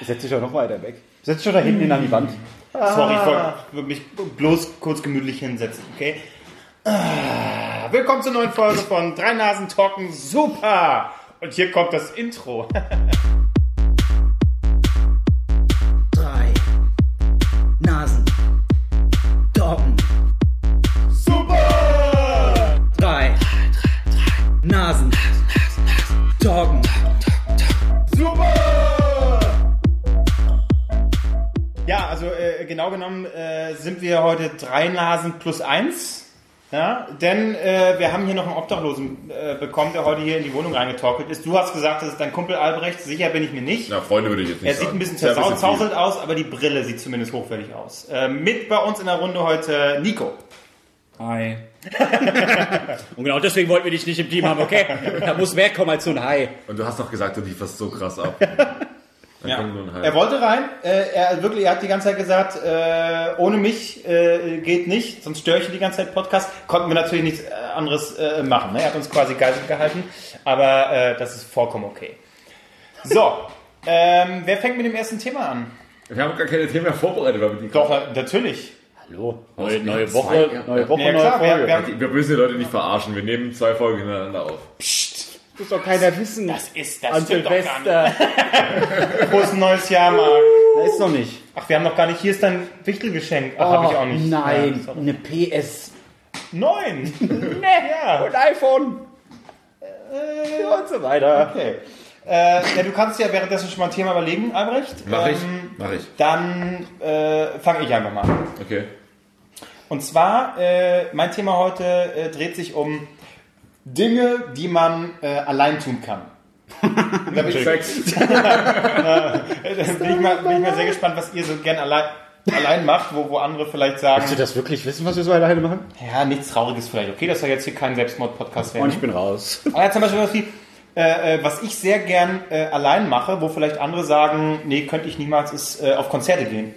Setz dich doch noch weiter weg. Setz dich doch da hinten hin an die Wand. Sorry, ich wollte mich bloß kurz gemütlich hinsetzen, okay? Ah, willkommen zur neuen Folge von Drei Nasen Talken Super! Und hier kommt das Intro. wir heute drei Nasen plus eins. Ja, denn äh, wir haben hier noch einen Obdachlosen äh, bekommen, der heute hier in die Wohnung reingetorkelt ist. Du hast gesagt, das ist dein Kumpel Albrecht. Sicher bin ich mir nicht. Na, Freunde würde ich jetzt nicht Er sagen. sieht ein bisschen zerzauselt aus, aber die Brille sieht zumindest hochwertig aus. Äh, mit bei uns in der Runde heute Nico. Hi. Und genau deswegen wollten wir dich nicht im Team haben, okay? Da muss mehr kommen als so ein Hi. Und du hast doch gesagt, du lieferst so krass ab. Dann Ja. Hi. Er wollte rein. Äh, er wirklich, er hat die ganze Zeit gesagt, äh, ohne mich äh, geht nicht, sonst störe ich die ganze Zeit Podcast. Konnten wir natürlich nichts äh, anderes äh, machen. Ne? Er hat uns quasi geistig gehalten, aber äh, das ist vollkommen okay. So, ähm, wer fängt mit dem ersten Thema an? Wir haben gar keine Themen mehr vorbereitet, weil wir die Doch, natürlich. Hallo. Neue, neue Zwei, Woche, ja. neue Woche, Ja, neue klar, wir- Folge. wir haben- Wir müssen die Leute nicht verarschen. Wir nehmen zwei Folgen hintereinander auf. Muss doch keiner wissen. Das ist das An stimmt doch gar Silvester. Frohes neues Jahr, Marc. Da ist noch nicht. Ach, wir haben noch gar nicht. Hier ist dein Wichtelgeschenk. Ach, habe ich auch nicht. Oh, Nein, Ja, eine PS. Neun. Nee, Ja. und iPhone. Äh, und so weiter. Okay. Äh, ja, du kannst ja währenddessen schon mal ein Thema überlegen, Albrecht. Mach ich. Ähm, Mach ich. Dann äh, fange ich einfach mal an. Okay. Und zwar, äh, mein Thema heute äh, dreht sich um Dinge, die man äh, allein tun kann. da bin ich, da bin, ich mal, bin ich mal sehr gespannt, was ihr so gern allein, allein macht, wo, wo andere vielleicht sagen, Willst du das wirklich wissen, was wir so alleine machen? ja, nichts Trauriges vielleicht. Okay, das soll jetzt hier kein Selbstmord-Podcast werden. Und ich bin raus. Aber ja, zum Beispiel was, wie, äh, äh, was ich sehr gern äh, allein mache, wo vielleicht andere sagen, nee, könnte ich niemals, ist äh, auf Konzerte gehen.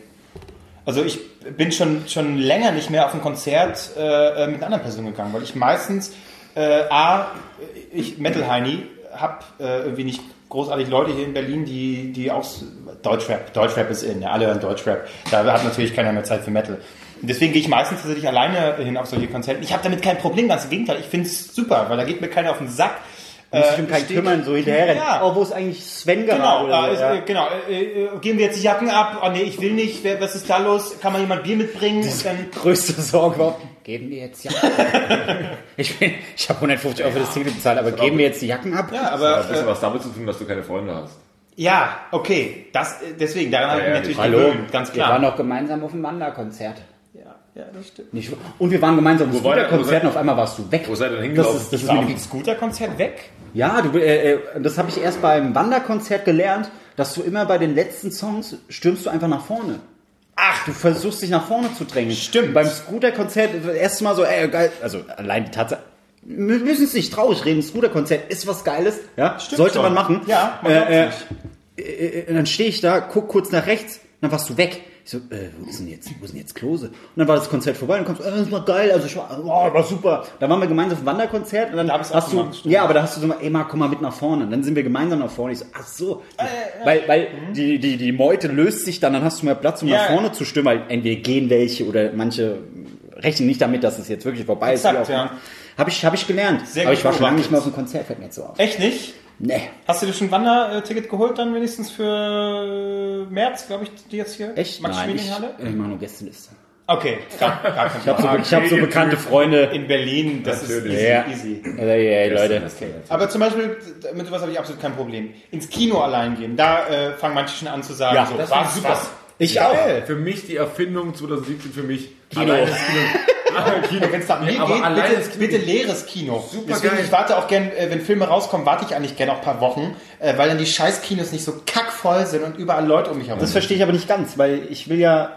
Also ich bin schon, schon länger nicht mehr auf ein Konzert äh, äh, mit einer anderen Person gegangen, weil ich meistens äh, A, ich Metal Heini, hab äh, irgendwie nicht großartig Leute hier in Berlin, die, die auch Deutschrap, Deutschrap ist in, ja, alle hören Deutschrap. Da hat natürlich keiner mehr Zeit für Metal. Deswegen gehe ich meistens tatsächlich alleine hin auf solche Konzerte. Ich habe damit kein Problem, ganz im Gegenteil. Ich finde es super, weil da geht mir keiner auf den Sack. Muss sich Äh, um keinen steht- kümmern, so hinterher. Ja. Oh, wo ist eigentlich Sven gerade? Genau, oder äh, so, ist, ja. äh, genau. Äh, äh, geben wir jetzt die Jacken ab? Oh nee, ich will nicht. Wer, was ist da los? Kann man jemand Bier mitbringen? Und dann, größte Sorge war, geben wir jetzt Jacken ab? ich bin, ich habe 150 Euro für das Ticket bezahlt, aber geben wir jetzt die Jacken ab? ja, Das aber hat ein bisschen äh, was damit zu tun, dass du keine Freunde hast. ja, okay. Das, äh, deswegen, daran habe ich ja, mich natürlich Hallo, gewöhnt, ganz wir waren klar. noch gemeinsam auf dem Wanderkonzert. Ja, ja, das stimmt. Nicht, und wir waren gemeinsam auf seid- und auf einmal warst du weg. Wo seid ihr denn Das hingelaufen? ist, das ist War mir auf dem Scooter-Konzert weg? Ja, du, äh, äh, das habe ich erst beim Wanderkonzert gelernt, dass du immer bei den letzten Songs stürmst du einfach nach vorne. Ach, Du versuchst dich nach vorne zu drängen. Stimmt. Beim Scooter-Konzert das erste Mal so, ey, geil, also allein die Tatsache, wir müssen es nicht traurig reden, Scooter-Konzert ist was Geiles, ja, sollte schon. man machen. Ja, man äh, äh, äh, äh, dann stehe ich da, guck kurz nach rechts, dann warst du weg. Ich so, äh, wo ist denn jetzt, wo ist denn jetzt Klose? Und dann war das Konzert vorbei und kommst, äh, das war geil, also ich war, oh, war super. Da waren wir gemeinsam auf dem Wanderkonzert und dann Da hast du, ja, aber da hast du so mal, ey, Marc, komm mal mit nach vorne. Und dann sind wir gemeinsam nach vorne. Ich so, ach so. Weil, weil die, die, die Meute löst sich dann, dann hast du mehr Platz, um Ja, nach ja. vorne zu stimmen, weil entweder gehen welche oder manche rechnen nicht damit, dass es jetzt wirklich vorbei Exakt, ist. ja. Habe ich, hab ich gelernt. Sehr aber ich war schon lange nicht mehr auf dem Konzert, fällt mir jetzt so auf. echt nicht? Nee. Hast du dir schon ein Wanderticket geholt dann wenigstens für März, glaube ich, die jetzt hier? Echt? Max Nein, ich, ich mache nur Gästeliste. Okay, gar, gar kein Ich habe so, Problem. ich hab so bekannte Freunde. In Berlin, das Natürlich. ist easy, Ja. easy. Ey, ey, Leute. Aber zum Beispiel, mit sowas habe ich absolut kein Problem. Ins Kino allein gehen, da äh, fangen manche schon an zu sagen, Ja, so, das was, super. was? Ich Geil. Für mich die Erfindung 2017 für mich. Kino. Kino. Kino. Wenn es nach mir geht, bitte, Kino. bitte leeres Kino. Super Deswegen, geil. ich warte auch gern, äh, wenn Filme rauskommen, warte ich eigentlich gern auch ein paar Wochen, äh, weil dann die scheiß Kinos nicht so kackvoll sind und überall Leute um mich herum Das verstehe ich aber nicht ganz, weil ich will ja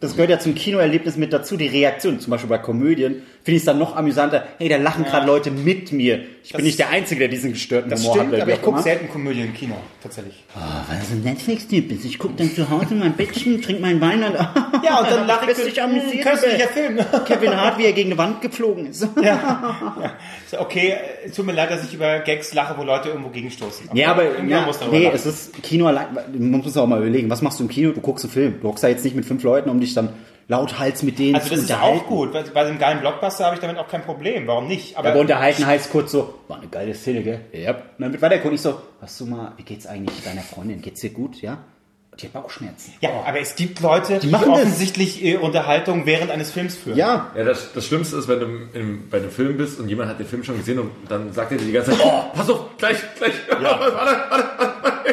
Das gehört ja zum Kinoerlebnis mit dazu, die Reaktion. Zum Beispiel bei Komödien finde ich es dann noch amüsanter. Hey, da lachen gerade Leute mit mir. Ich bin nicht der Einzige, der diesen gestörten Das Humor stimmt, hat. aber ich gucke selten Komödien im Kino, tatsächlich. Oh, weil du so ein Netflix-Typ bist. Ich gucke dann zu Hause in mein Bettchen, trinke meinen Wein und Ja, und dann lache ich dich amüsiert "Hm, köstlicher über Film. Kevin Hart, wie er gegen eine Wand geflogen ist. So, Okay, es tut mir leid, dass ich über Gags lache, wo Leute irgendwo gegenstoßen. Ja, aber ja, muss nee, lachen. es ist Kino allein. Man muss auch mal überlegen, was machst du im Kino? Du guckst einen Film. Du hockst da jetzt nicht mit fünf Leuten, um dich dann lauthals mit denen Also zu das ist auch gut. Bei, einem geilen Blockbuster habe ich damit auch kein Problem. Warum nicht? Aber, Aber unterhalten heißt kurz so, war eine geile Szene, gell? Ja. Und dann wird weiter gucken. Ich so, hast du mal, wie geht's eigentlich deiner Freundin? Geht's dir gut, ja? Die hat Bauchschmerzen. ja, aber es gibt Leute, die, machen das. offensichtlich äh, Unterhaltung während eines Films führen. Ja. Ja, das, das Schlimmste ist, wenn du im, bei einem Film bist und jemand hat den Film schon gesehen und dann sagt er dir die ganze Zeit, oh, pass auf, gleich, gleich. warte, warte.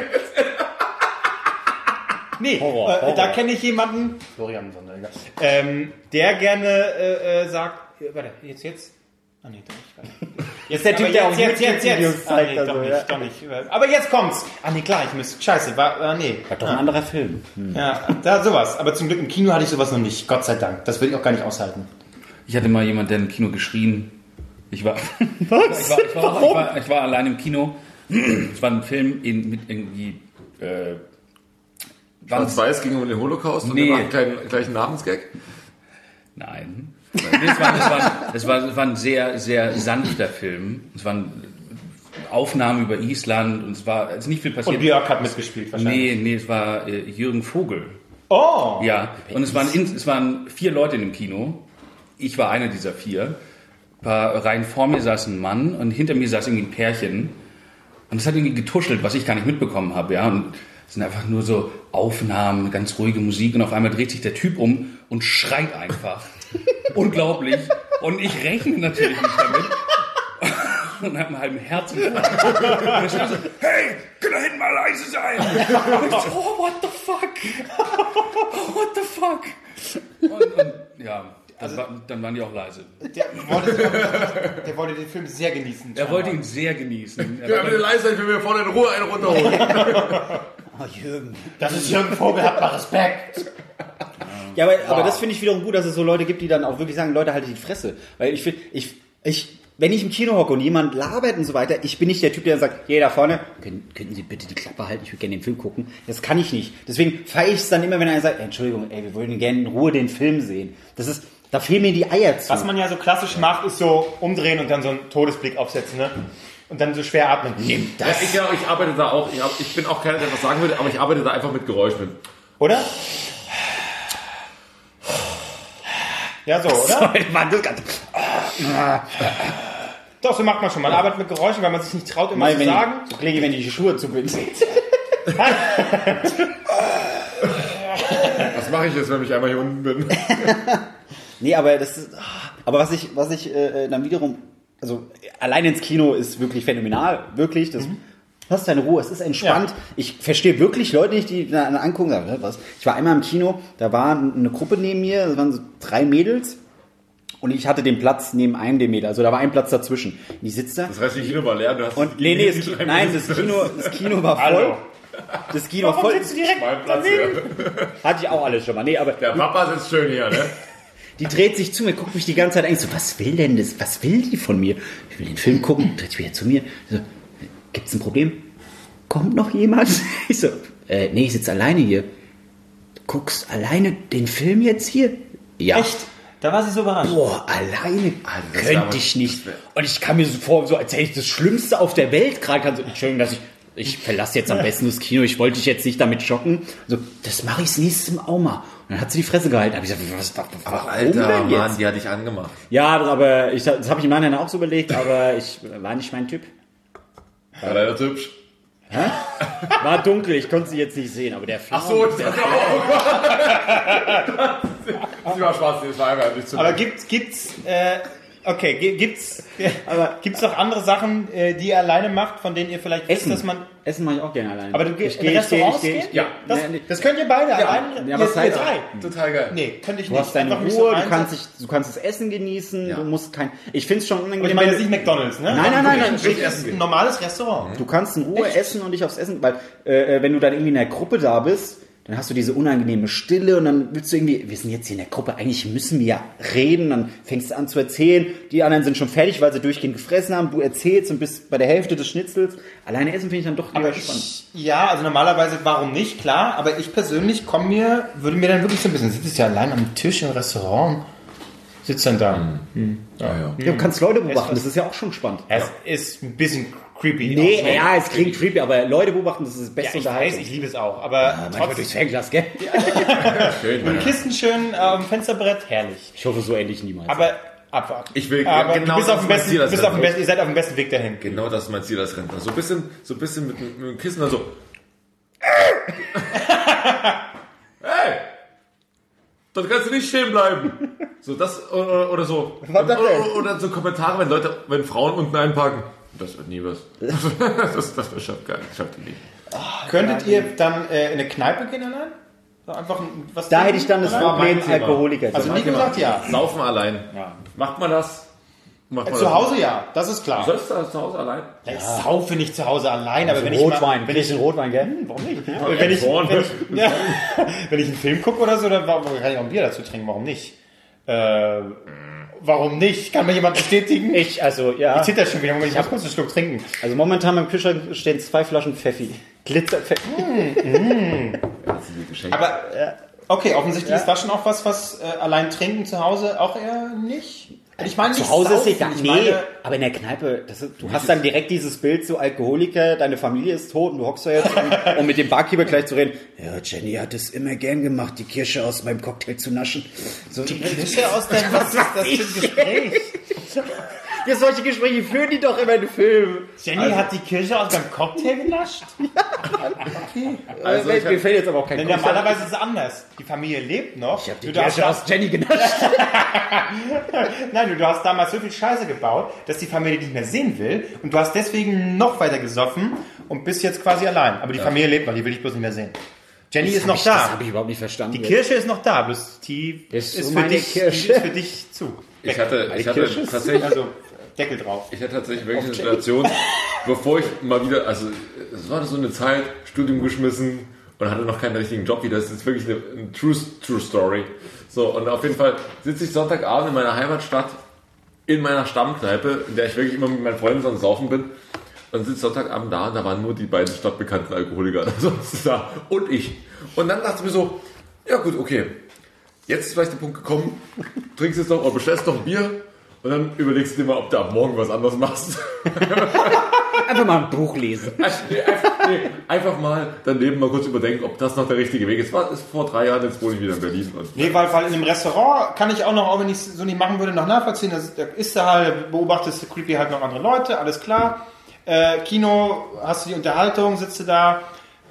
Nee, Horror, äh, Horror. da kenne ich jemanden, Florian Sonderlinger, ähm, der gerne äh, äh, sagt, äh, warte, jetzt, jetzt? Ah nee, doch nicht. Jetzt der Typ, der auch jetzt, jetzt, jetzt. Ah, nee, also, doch ja. nicht, doch nicht. Aber jetzt kommt's. Ah nee, klar, ich müsste, scheiße, war, ah, nee. War doch ein anderer Film. Ja, da sowas. Aber zum Glück im Kino hatte ich sowas noch nicht, Gott sei Dank. Das würde ich auch gar nicht aushalten. Ich hatte mal jemanden, der im Kino geschrien. Ich war, Was? ich war, ich war, ich war, ich war allein im Kino. Es war ein Film in, mit irgendwie. Äh, Schwarz-Weiß ging um den Holocaust und Nee. wir machen keinen gleichen Namensgag. Nein. Es, war, es, war, es, war, es war ein sehr, sehr sanfter Film. Es waren Aufnahmen über Island und es war es ist nicht viel passiert. Und Björk hat mitgespielt wahrscheinlich. nee, nee, es war äh, Jürgen Vogel. Oh! Ja, und es waren, es waren vier Leute in dem Kino. Ich war einer dieser vier. Paar Reihen vor mir saß ein Mann und hinter mir saß irgendwie ein Pärchen. Und es hat irgendwie getuschelt, was ich gar nicht mitbekommen habe. Ja? Und es sind einfach nur so Aufnahmen, ganz ruhige Musik. Und auf einmal dreht sich der Typ um und schreit einfach. Unglaublich. Und ich rechne natürlich nicht damit. Und habe einen halben Herzinfarkt. Und schreit so, hey, kann da hinten mal leise sein? Und ich so, oh, what the fuck? Oh, what the fuck? Und, und ja, dann, war, dann waren die auch leise. Der wollte, der wollte den Film sehr genießen. Er wollte ihn sehr genießen. Er Ja, bitte leise sein, ich will mir vorne in Ruhe einen runterholen. Oh, Jürgen. Das ist Jürgen Vogel, habt mal Respekt. Ja, aber, aber das finde ich wiederum gut, dass es so Leute gibt, die dann auch wirklich sagen, Leute, haltet die Fresse. Weil ich finde, ich, ich, wenn ich im Kino hocke und jemand labert und so weiter, ich bin nicht der Typ, der sagt, hey, da vorne, können, könnten Sie bitte die Klappe halten, ich würde gerne den Film gucken. Das kann ich nicht. Deswegen feiere ich es dann immer, wenn einer sagt, Entschuldigung, ey, wir wollen gerne in Ruhe den Film sehen. Das ist, da fehlen mir die Eier zu. Was man ja so klassisch macht, ist so umdrehen und dann so einen Todesblick aufsetzen, ne? Und dann so schwer atmen. Nimm Ja, ich, ja, ich arbeite da auch, ich, hab, ich bin auch keiner, der was sagen würde, aber ich arbeite da einfach mit Geräusch mit. Oder? Ja, so, oder? Sorry, Mann, das Ganze. Doch, so macht man schon. Man arbeitet mit Geräuschen, weil man sich nicht traut, immer Mal, zu wenn sagen. ich, so klinge, wenn ich die Schuhe zubinde. Was mache ich jetzt, wenn ich einmal hier unten bin? Nee, aber das ist, aber was ich, was ich äh, dann wiederum, also allein ins Kino ist wirklich phänomenal, wirklich, das, hast deine Ruhe, es ist entspannt. Ja. Ich verstehe wirklich Leute nicht, die da angucken sagen, "Hä, was? Ich war einmal im Kino, da war eine Gruppe neben mir, das waren so drei Mädels und ich hatte den Platz neben einem der Mädels, also da war ein Platz dazwischen. Und die sitzt da Das heißt, die Kino war leer, du hast und nee, nee, das, nein, das Kino, das Kino war voll. Hallo. Das Kino Warum voll. sitzt du direkt Mein Platz hier. Hatte ich auch alles schon mal. Nee, aber Der Papa sitzt schön hier, ne? Die dreht sich zu mir, guckt mich die ganze Zeit an. Ich so, was will denn das? Was will die von mir? Ich will den Film gucken, dreht sich wieder zu mir. So, gibt's ein Problem? Kommt noch jemand? Ich so, äh, nee, ich sitze alleine hier. Du guckst alleine den Film jetzt hier? Ja. Echt? Da war sie so überrascht. Boah, alleine das könnte ich nicht. Und ich kam mir so vor, so als hätte ich das Schlimmste auf der Welt gerade. Kann so, Entschuldigung, dass ich, ich verlasse jetzt am besten das Kino. Ich wollte dich jetzt nicht damit schocken. So, das mache ich das nächste Mal auch mal. Dann hat sie die Fresse gehalten. Hab ich gesagt, was, was, warum Alter, denn jetzt? Mann, die hat dich angemacht. Ja, das, aber ich, das habe ich im Nachhinein auch so überlegt, aber ich war nicht mein Typ. War leider hübsch. War dunkel, ich konnte sie jetzt nicht sehen, aber der Flaum, Ach so, das Sie war schwarz, das war einfach nicht zu Aber gibt's, gibt's, äh, okay, gi- gibt's, aber gibt's noch andere Sachen, äh, die ihr alleine macht, von denen ihr vielleicht wisst, Essen. dass man, Essen mache ich auch gerne alleine. aber du gehst in gehe, ich gehe, ich Restaurants gehe, gehen? Ja. Das, das könnt ihr beide alleine, ja, aber ihr, ihr drei. Total geil. Nee, könnte ich Du nicht. hast deine Ruhe, so du kannst, dich, du kannst das Essen genießen, Ja. du musst kein. Ich finde es schon Und unangenehm. ich meine jetzt du- nicht McDonalds, ne? Nein, nein, nein, nein. Das ist ein normales Restaurant. Du kannst in Ruhe essen und dich aufs Essen, weil äh, wenn du dann irgendwie in einer Gruppe da bist, dann hast du diese unangenehme Stille und dann willst du irgendwie, wir sind jetzt hier in der Gruppe, eigentlich müssen wir ja reden, dann fängst du an zu erzählen, die anderen sind schon fertig, weil sie durchgehend gefressen haben, du erzählst und bist bei der Hälfte des Schnitzels. Alleine essen finde ich dann doch lieber Aber spannend. ich, ja, also normalerweise, warum nicht, klar, aber ich persönlich komme mir, würde mir dann wirklich so ein bisschen, sitzt ja allein am Tisch im Restaurant, sitzt dann da. Ja, ja. Ja, du kannst Leute beobachten, das ist ja auch schon spannend. Es ist ein bisschen creepy. Nee, auch so. ja, es klingt creepy, aber Leute beobachten, das ist das Ja, beste ich weiß, ich liebe es auch, aber Manchmal trotzdem, durchs Fernglas, gell? Schön, ein ja. Kissen schön äh, am Fensterbrett, herrlich. Ich hoffe, so ähnlich niemals. Aber abwarten. Ich will- aber genau du bist auf das dem besten, Ziel, das bist auf dem besten, ihr seid auf dem besten Weg dahin. Genau das ist mein Ziel als Rentner. So ein bisschen, so ein bisschen mit, mit dem Kissen dann so. hey! Dort kannst du nicht stehen bleiben. So das oder, oder so. Das? Oder, oder so Kommentare, wenn Leute, wenn Frauen unten einparken. Das wird nie was. Das, das, das schafft gar nicht. Schafft die nicht. Könntet ihr dann äh, in eine Kneipe gehen allein? So einfach ein- was da hätte ich dann das allein? Problem. Alkoholiker. Also zu Nico sein. sagt ja. Saufen allein. Macht man das? Macht man Zu das? Hause ja, das ist Du klar. sollst da zu Hause allein? Ich saufe nicht zu Hause allein, aber wenn ich Rotwein, mal, wenn ich den Rotwein, gell? warum nicht? Wenn ich, wenn, ich, ja, wenn ich einen Film gucke oder so, dann kann ich auch ein Bier dazu trinken, warum nicht? Äh, warum nicht? Kann mir jemand bestätigen? Ich, also, ja. Ich zitter schon wieder, ich muss kurz einen Schluck trinken. Also momentan im Kühlschrank stehen zwei Flaschen Pfeffi. Glitzerpfeffi. Die Geschenke. Aber, okay, offensichtlich ist das schon auch was, was äh, allein trinken zu Hause auch eher nicht. Ich meine, Zu Hause ist saufen, egal. ich Nee, meine- aber in der Kneipe, das ist, du hast dann direkt dieses Bild, so Alkoholiker, deine Familie ist tot und du hockst da jetzt, um, um mit dem Barkeeper gleich zu reden. Ja, Jenny hat es immer gern gemacht, die Kirsche aus meinem Cocktail zu naschen. So, die Kirsche aus deinem, was ist das für ein Gespräch? Ja, solche Gespräche führen die doch immer in Filmen. Jenny hat die Kirsche aus deinem Cocktail genascht? Also Äh, ich mir fällt jetzt aber auch kein Denn Kopf. normalerweise ist es anders. Die Familie lebt noch. Ich hab die du Kirsche aus Jenny genascht. Nein, du, du hast damals so viel Scheiße gebaut, dass die Familie dich nicht mehr sehen will. Und du hast deswegen noch weiter gesoffen und bist jetzt quasi allein. Aber die Familie lebt noch, die will dich bloß nicht mehr sehen. Jenny ist noch Das da. habe ich überhaupt nicht verstanden. Die Kirsche ist noch da, bloß die Das ist ist, für meine dich, die Kirsche. ist für dich zu. Ich hatte, ich hatte tatsächlich, Also Deckel drauf. ich hatte tatsächlich wirklich eine Situation, bevor ich mal wieder, also es war so eine Zeit, Studium geschmissen und hatte noch keinen richtigen Job wieder. Das ist wirklich eine, eine true, true Story. So, und auf jeden Fall sitze ich Sonntagabend in meiner Heimatstadt in meiner Stammkneipe, in der ich wirklich immer mit meinen Freunden so am Saufen bin. Und sitze Sonntagabend da und da waren nur die beiden stadtbekannten Alkoholiker ansonsten da und ich. Und dann dachte ich mir so, ja gut, okay, jetzt ist vielleicht der Punkt gekommen, trinkst jetzt noch oder bestellst noch ein Bier und dann überlegst du dir mal, ob du ab morgen was anderes machst. Einfach mal ein Buch lesen. Nee, einfach, nee, einfach mal daneben mal kurz überdenken, ob das noch der richtige Weg ist. War ist vor drei Jahren, jetzt wohne ich wieder in Berlin. Und Nee, weil, weil in einem Restaurant kann ich auch noch, auch wenn ich es so nicht machen würde, noch nachvollziehen. Das, da ist da halt, beobachtest du creepy halt noch andere Leute, alles klar. Äh, Kino, hast du die Unterhaltung, sitzt du da,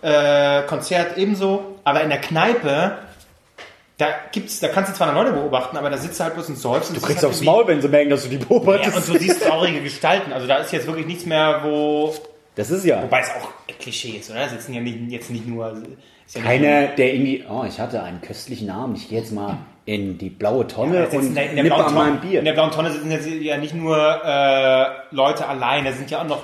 äh, Konzert ebenso. Aber in der Kneipe, da gibt's, da kannst du zwar noch Leute beobachten, aber da sitzt du halt bloß und säufst. Du kriegst aufs Maul, wenn sie merken, dass du die Ja, beobachtest. und du siehst traurige Gestalten. Also da ist jetzt wirklich nichts mehr, wo. das ist ja Wobei es auch Klischee ist, oder? Da sitzen ja nicht, jetzt nicht nur. Ja keiner, der irgendwie, oh, ich hatte einen köstlichen Abend, ich gehe jetzt mal in die blaue Tonne sitzen und in der, nippe blauen an meinem Tonne, Bier. in der blauen Tonne sitzen jetzt ja nicht nur äh, Leute allein, da sind ja auch noch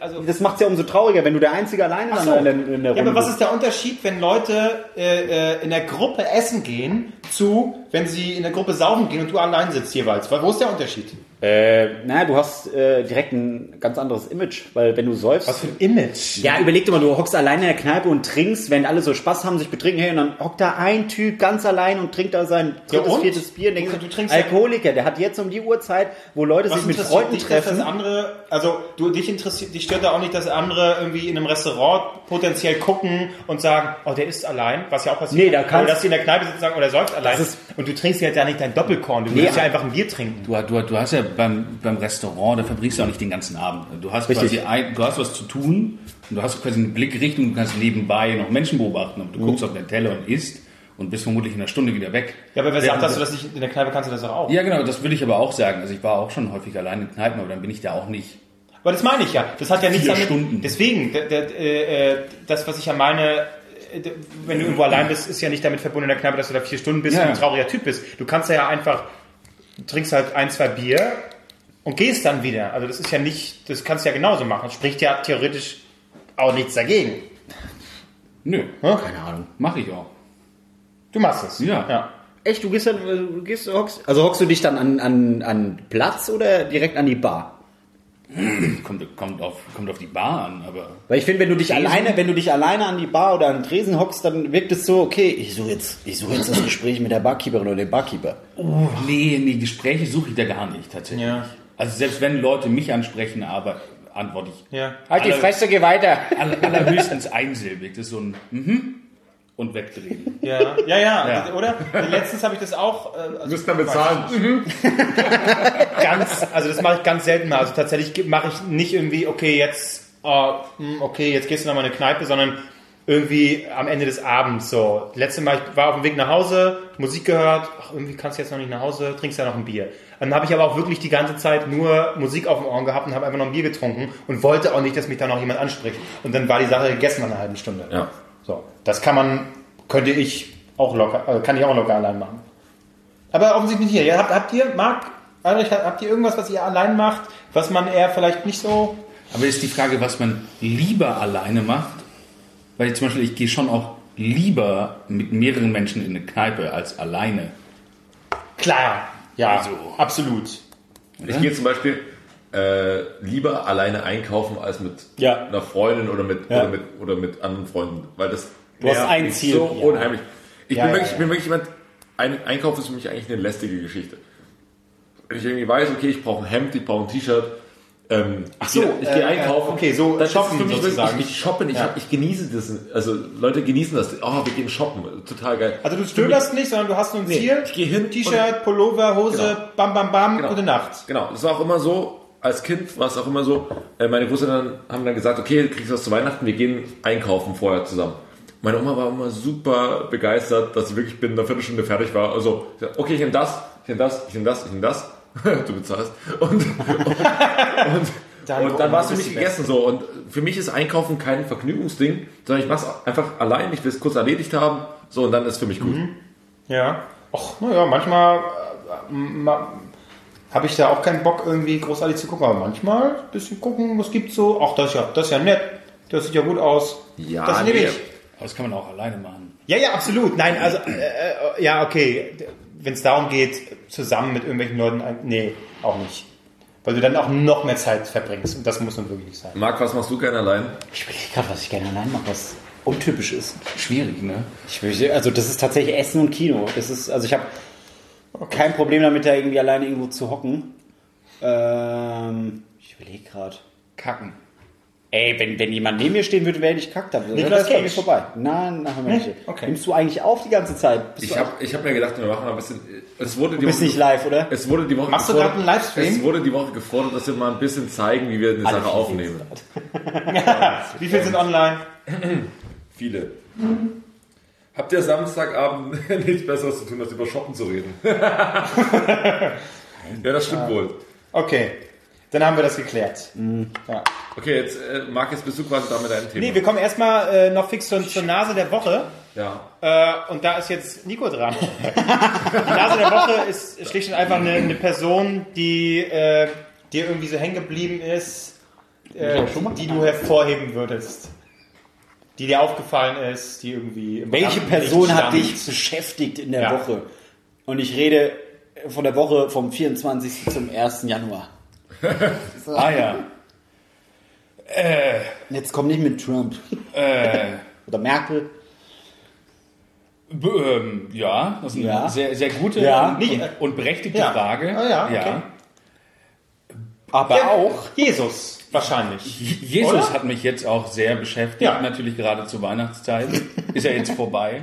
also Das macht's ja umso trauriger, wenn du der Einzige alleine so. in der, in der Ja, aber Runde was ist der Unterschied, wenn Leute äh, äh, in der Gruppe essen gehen, zu, wenn sie in der Gruppe saufen gehen und du allein sitzt jeweils? Wo ist der Unterschied? Äh, naja, du hast äh, direkt ein ganz anderes Image, weil wenn du säufst. Was für ein Image. ja, überleg dir mal, du hockst alleine in der Kneipe und trinkst, wenn alle so Spaß haben, sich betrinken, hey, und dann hockt da ein Typ ganz allein und trinkt da sein drittes, und? viertes Bier. Und denkst Du- du, trinkst ja- Alkoholiker, der hat jetzt um die Uhrzeit, wo Leute sich mit Freunden dich, treffen. Das andere, also du, dich interessiert, dich stört da auch nicht, dass andere irgendwie in einem Restaurant potenziell gucken und sagen, oh, der ist allein, was ja auch passiert. Nee, da kannst- Oder dass die in der Kneipe sitzen und sagen, oh, der säuft allein. ist- und du trinkst ja nicht dein Doppelkorn, du Nee, willst ja einfach ein Bier trinken. Du, du, du hast ja beim, beim Restaurant, da verbringst du auch nicht den ganzen Abend. Du hast Richtig. quasi ein, du hast was zu tun und du hast quasi eine Blickrichtung, du kannst nebenbei noch Menschen beobachten, aber du guckst auf den Teller und isst und bist vermutlich in einer Stunde wieder weg. Ja, aber wer sagt, dass du das nicht, in der Kneipe kannst du das auch. Ja, genau, das will ich aber auch sagen. Also ich war auch schon häufig allein in Kneipen, aber dann bin ich da auch nicht. Aber das meine ich ja. Das hat ja nichts damit. Stunden. Deswegen, der, der, äh, äh, das, was ich ja meine, wenn du irgendwo allein bist, ist ja nicht damit verbunden in der Kneipe, dass du da vier Stunden bist Ja. und ein trauriger Typ bist. Du kannst ja einfach, trinkst halt ein, zwei Bier und gehst dann wieder. Also das ist ja nicht, das kannst du ja genauso machen. Spricht ja theoretisch auch nichts dagegen. Nö, Keine Ahnung. mache ich auch. Du machst es. Ja. ja. Echt, du gehst dann, äh, du gehst, hockst, also hockst du dich dann an, an, an Platz oder direkt an die Bar? Kommt, kommt, auf, kommt auf die Bar an, aber Weil ich finde, wenn du dich Tresen? alleine, wenn du dich alleine an die Bar oder an den Tresen hockst, dann wirkt es so, okay, ich suche jetzt, ich suche jetzt das Gespräch mit der Barkeeperin oder dem Barkeeper. nee, nee, Gespräche suche ich da gar nicht tatsächlich. Ja. Also selbst wenn Leute mich ansprechen, aber antworte ich Ja. Halt die Alle- Fresse, geh weiter. aller, allerhöchstens einsilbig. Das ist so ein mhm und wegdrehen. Ja, ja, ja, Ja. oder? Letztens habe ich das auch. Äh, also müssen damit zahlen. ganz, also das mache ich ganz selten mal. Also tatsächlich mache ich nicht irgendwie, okay, jetzt, oh, hm, okay, jetzt gehst du nochmal in eine Kneipe, sondern irgendwie am Ende des Abends so. Letzte Mal, ich war auf dem Weg nach Hause, Musik gehört, ach, irgendwie kannst du jetzt noch nicht nach Hause, trinkst ja noch ein Bier. Dann habe ich aber auch wirklich die ganze Zeit nur Musik auf dem Ohren gehabt und habe einfach noch ein Bier getrunken und wollte auch nicht, dass mich da noch jemand anspricht. Und dann war die Sache gegessen nach einer halben Stunde. Ja. Das kann man, könnte ich auch locker, also kann ich auch locker allein machen. Aber offensichtlich nicht hier. Ja, habt, habt ihr, Marc, Albrecht, habt ihr irgendwas, was ihr allein macht, was man eher vielleicht nicht so. Aber ist die Frage, was man lieber alleine macht? Weil zum Beispiel, ich gehe schon auch lieber mit mehreren Menschen in eine Kneipe als alleine. Klar, ja, Also. absolut. Ich gehe zum Beispiel äh, lieber alleine einkaufen als mit Ja. einer Freundin oder mit, Ja. oder mit oder mit anderen Freunden, weil das Du hast ein Ziel. so Ja. unheimlich. Ich Ja, bin wirklich, ich bin wirklich jemand. Ein Einkauf ist für mich eigentlich eine lästige Geschichte. Wenn ich irgendwie weiß, okay, ich brauche ein Hemd, ich brauche ein T-Shirt. Ähm, Ach so, ich gehe äh, einkaufen. okay, so das shoppen für mich sozusagen. Ich, ich shoppe nicht, Ja. ich, ich genieße das. Also Leute genießen das. Oh, wir gehen shoppen, total geil. Also du stöberst nicht, sondern du hast nur ein Ziel. ich gehe hin T-Shirt, Pullover, Hose, Genau. bam, bam, bam, Genau. gute Nacht. Genau, das war auch immer so, als Kind war es auch immer so, äh, meine Großeltern haben dann gesagt, okay, du kriegst was zu Weihnachten, wir gehen einkaufen vorher zusammen. Meine Oma war immer super begeistert, dass ich wirklich binnen einer Viertelstunde fertig war. Also, okay, ich nehme das, ich nehme das, ich nehme das, ich nehme das. du bezahlst. Und, und, und, Danke, und dann war es für du mich gegessen so. Und für mich ist Einkaufen kein Vergnügungsding, sondern ich mache es einfach allein, ich will es kurz erledigt haben, so und dann ist es für mich gut. Ja. Och, naja, manchmal äh, ma, habe ich da auch keinen Bock, irgendwie großartig zu gucken. Aber manchmal ein bisschen gucken, was gibt's so. Ach, das ist ja, das ist ja nett. Das sieht ja gut aus. Ja, das nehme nee. ich. Aber das kann man auch alleine machen. Ja, ja, absolut. Nein, also, äh, äh, ja, okay. Wenn es darum geht, zusammen mit irgendwelchen Leuten, ein- nee, auch nicht. Weil du dann auch noch mehr Zeit verbringst. Und das muss nun wirklich nicht sein. Marc, was machst du gerne allein? Ich überlege gerade, was ich gerne allein mache, was untypisch ist. Schwierig, ne? Ich will, also das ist tatsächlich Essen und Kino. Das ist, also ich habe kein Problem damit, da irgendwie alleine irgendwo zu hocken. Ähm, ich überlege gerade. Kacken. Ey, wenn, wenn jemand neben mir stehen würde, wäre ich kackt. Dann Nicolas wäre Cage. vorbei. Nein, nachher Nee? nicht. Okay. Nimmst du eigentlich auf die ganze Zeit? Bist Ich du habe ich hab mir gedacht, wir machen mal ein bisschen. Es wurde die du bist Woche- nicht live, oder? Es wurde die Woche Machst du gefordert- gerade einen Livestream? Es wurde die Woche gefordert, dass wir mal ein bisschen zeigen, wie wir eine Alle Sache aufnehmen. Wie viel sind online? Viele. Habt ihr Samstagabend nichts Besseres zu tun, als über Shoppen zu reden? ja, das stimmt wohl. Okay. Dann haben wir das geklärt. Ja. Okay, jetzt, äh, Marc, jetzt bist du quasi da mit deinem Thema. Nee, wir kommen erstmal äh, noch fix zur, zur Nase der Woche. ja. Äh, und da ist jetzt Nico dran. die Nase der Woche ist schlicht und einfach eine, eine Person, die äh, dir irgendwie so hängen geblieben ist, äh, die du hervorheben würdest. Die dir aufgefallen ist, die irgendwie. Welche Person hat dich beschäftigt in der Ja. Woche? Und ich rede von der Woche vom 24. zum 1. Januar. Ah ja. Jetzt komm nicht mit Trump. Äh, Oder Merkel. ähm, ja, das ist eine Ja. sehr, sehr gute Ja. und, Nicht- und, und berechtigte Ja. Frage. Ah ja, okay. Aber auch. Jesus, wahrscheinlich. Jesus Oder? hat mich jetzt auch sehr beschäftigt, natürlich gerade zur Weihnachtszeit. Ist ja jetzt vorbei.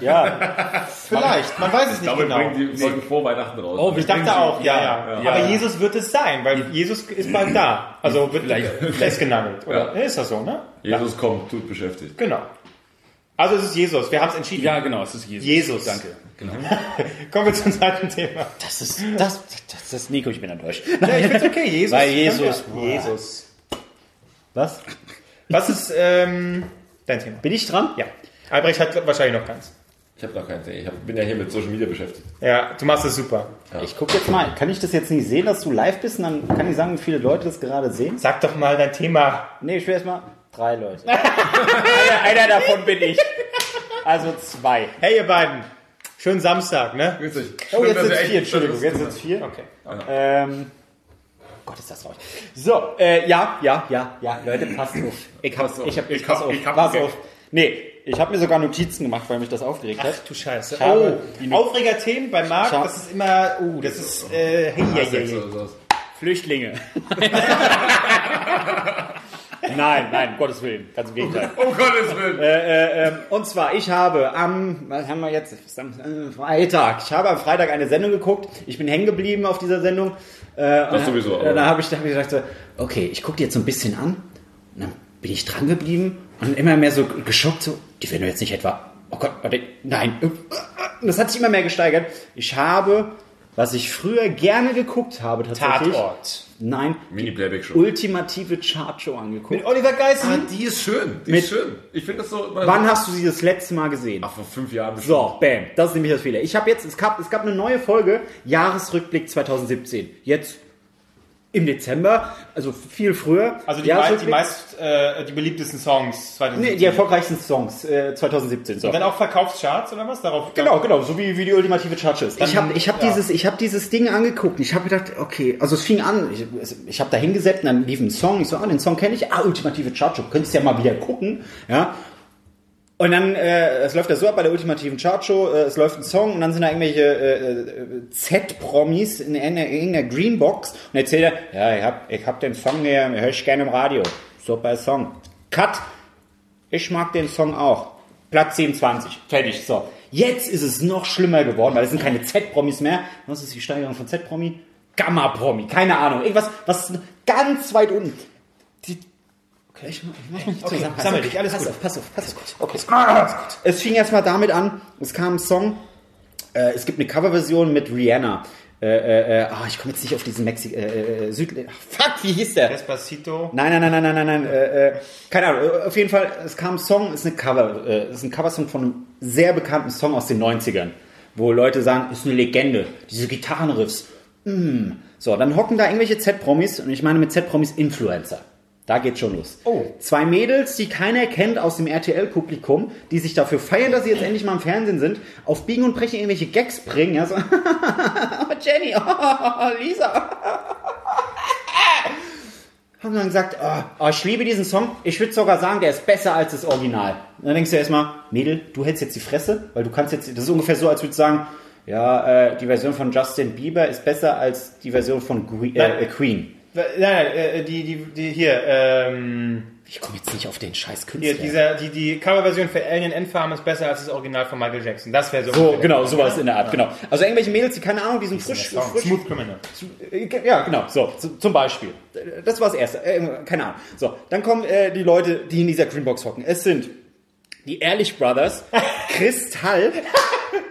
Ja. Vielleicht, man weiß es nicht Damit genau. bringen die Folgen vor Weihnachten raus. Oh, Ich dachte auch, ja, ja. ja. Aber Jesus wird es sein, weil Jesus ist bald da. Also wird Vielleicht- festgenagelt. Oder? Ja. Ist das so, ne? Jesus kommt, tut beschäftigt. Genau. Also es ist Jesus, wir haben es entschieden. Ja, genau, es ist Jesus. Jesus. Danke. Genau. Kommen wir zum zweiten Thema. Das ist, das, das ist Nico, ich bin enttäuscht. Ja, ich finde okay, Jesus. Weil Jesus- Jesus. Was? Was ist ähm, dein Thema? Bin ich dran? Ja. Albrecht hat wahrscheinlich noch keins. Ich habe noch keinen Thema. Ich hab, bin ja hier mit Social Media beschäftigt. Ja, du machst es super. Ich gucke jetzt mal. Kann ich das jetzt nicht sehen, dass du live bist? Und dann kann ich sagen, wie viele Leute das gerade sehen? Sag doch mal dein Thema. Nee, ich will erstmal Drei Leute. einer, einer davon bin ich. Also zwei. Hey, ihr beiden. Schönen Samstag, ne? Grüß dich. Oh, jetzt sind vier, Entschuldigung, jetzt sind es vier. Okay. Ähm, Gott, ist das traurig. So, äh, ja, ja, ja, ja, Leute, passt auf. Ich hab, Pass auf. ich hab, ich, Ich pass hab- auf, ich hab pass auf. Nee, ich habe mir sogar Notizen gemacht, weil mich das aufgeregt hat. Du Scheiße. Ich habe Oh, Aufregerthemen bei Marc, das ist immer, uh, das ist, äh, hey, hey, hey. Flüchtlinge. nein, nein, um Gottes Willen, ganz im Gegenteil. Um Gottes Willen. Äh, ähm, und zwar, ich habe am, was haben wir jetzt? Äh, Freitag. Ich habe am Freitag eine Sendung geguckt. Ich bin hängen geblieben auf dieser Sendung. Äh, Das sowieso, Äh, da habe ich, hab ich gedacht, so, okay, ich gucke die jetzt so ein bisschen an. Und dann bin ich dran geblieben und immer mehr so geschockt, so, die werden jetzt nicht etwa, oh Gott, warte, nein. Und das hat sich immer mehr gesteigert. Ich habe, was ich früher gerne geguckt habe, tatsächlich. Tatort. Nein, Mini-Playback-Show. ultimative Chartshow angeguckt. Mit Oliver Geissen? Ah, die ist schön. Die Mit- ist schön. Ich finde das so. Wann hast du sie das letzte Mal gesehen? Ach, vor fünf Jahren. bestimmt. So, bam. Das ist nämlich das Fehler. Ich habe jetzt, es gab, es gab eine neue Folge, Jahresrückblick 2017. Jetzt im Dezember, also viel früher. Also die, mei- die Jahresrückblick- meist, äh, die beliebtesten Songs 2017. Nee, die erfolgreichsten Songs äh, 2017. So. Und dann auch Verkaufscharts oder was? Darauf Genau, genau, so wie, wie die ultimative Charge ist. Ich habe ich hab ja. dieses, ich hab dieses Ding angeguckt und ich habe gedacht, okay, also es fing an, ich, ich habe da hingesetzt und dann lief ein Song, ich so, ah, den Song kenne ich, ah, ultimative Charge, könntest ja mal wieder gucken, ja. Und dann, äh, es läuft ja so ab bei der ultimativen Chartshow, äh, es läuft ein Song und dann sind da irgendwelche äh, äh, Z-Promis in irgendeiner, Greenbox und erzählt er, ja, ich hab, ich hab den Song hier, höre ich gerne im Radio. Super Song. Cut. Ich mag den Song auch. Platz 27. Fertig. So. Jetzt ist es noch schlimmer geworden, weil es sind keine Z-Promis mehr. Was ist die Steigerung von Z-Promi? Gamma-Promi. Keine Ahnung. Irgendwas, was ganz weit unten. Die, okay, ich, ich muss mich Okay, zusammenreißen. sammel dich, alles pass gut. Auf, pass auf, pass auf. Okay. alles gut. Es fing erstmal damit an, es kam ein Song, äh, es gibt eine Coverversion mit Rihanna. Äh, äh, äh, ah, ich komme jetzt nicht auf diesen Mexi äh, äh, Süd Fuck, wie hieß der? Despacito. Nein, nein, nein, nein, nein, nein, nein. Äh, äh, keine Ahnung. Äh, Auf jeden Fall, es kam ein Song, ist eine Cover, äh, ist ein Coversong von einem sehr bekannten Song aus den 90ern, wo Leute sagen, ist eine Legende. Diese Gitarrenriffs. Mm. So, dann hocken da irgendwelche Z-Promis und ich meine mit Z-Promis Influencer. Da geht's schon los. Oh. Zwei Mädels, die keiner kennt aus dem RTL-Publikum, die sich dafür feiern, dass sie jetzt endlich mal im Fernsehen sind, auf Biegen und Brechen irgendwelche Gags bringen. Ja, so, oh, Jenny, oh, Lisa. haben dann gesagt, oh, oh, ich liebe diesen Song. Ich würde sogar sagen, der ist besser als das Original. Und dann denkst du erstmal, Mädel, du hältst jetzt die Fresse, weil du kannst jetzt, das ist ungefähr so, als würdest du sagen, ja, äh, die Version von Justin Bieber ist besser als die Version von Gre äh, äh, Queen. Nein, nein, äh, die, die, die hier, ähm, Ich komme jetzt nicht auf den scheiß hier, Künstler. dieser, die, die Coverversion für Alien Endfarm ist besser als das Original von Michael Jackson. Das wäre so. so, genau, sowas in der Art, genau. Also irgendwelche Mädels, die keine Ahnung, die sind frisch, frisch Smooth Criminal. Äh, Ja, genau, so, zu- zum Beispiel. Das war das Erste, äh, keine Ahnung. So, dann kommen äh, die Leute, die in dieser Greenbox hocken. Es sind die Ehrlich Brothers, Kristall,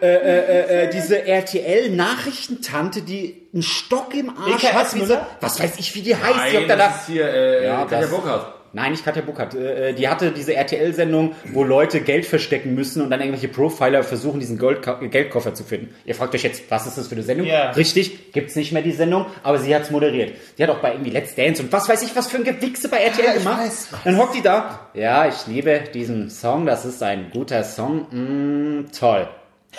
äh, äh, äh, diese RTL-Nachrichtentante, die einen Stock im Arsch EKS hat. Müller? Was weiß ich, wie die heißt. die Nein, hockt da da. das ist hier äh, Ja, Katja Burkhardt. Nein, nicht Katja Burkhardt. Äh, Die hatte diese RTL-Sendung, wo Leute Geld verstecken müssen und dann irgendwelche Profiler versuchen, diesen Goldka Geldkoffer zu finden. Ihr fragt euch jetzt, was ist das für eine Sendung? Ja. Richtig, gibt's nicht mehr die Sendung, aber sie hat's moderiert. Die hat auch bei irgendwie Let's Dance und was weiß ich, was für ein Gewichse bei RTL Ja, ich gemacht. weiß. Dann hockt die da. Ja, ich liebe diesen Song, das ist ein guter Song. Mm, toll.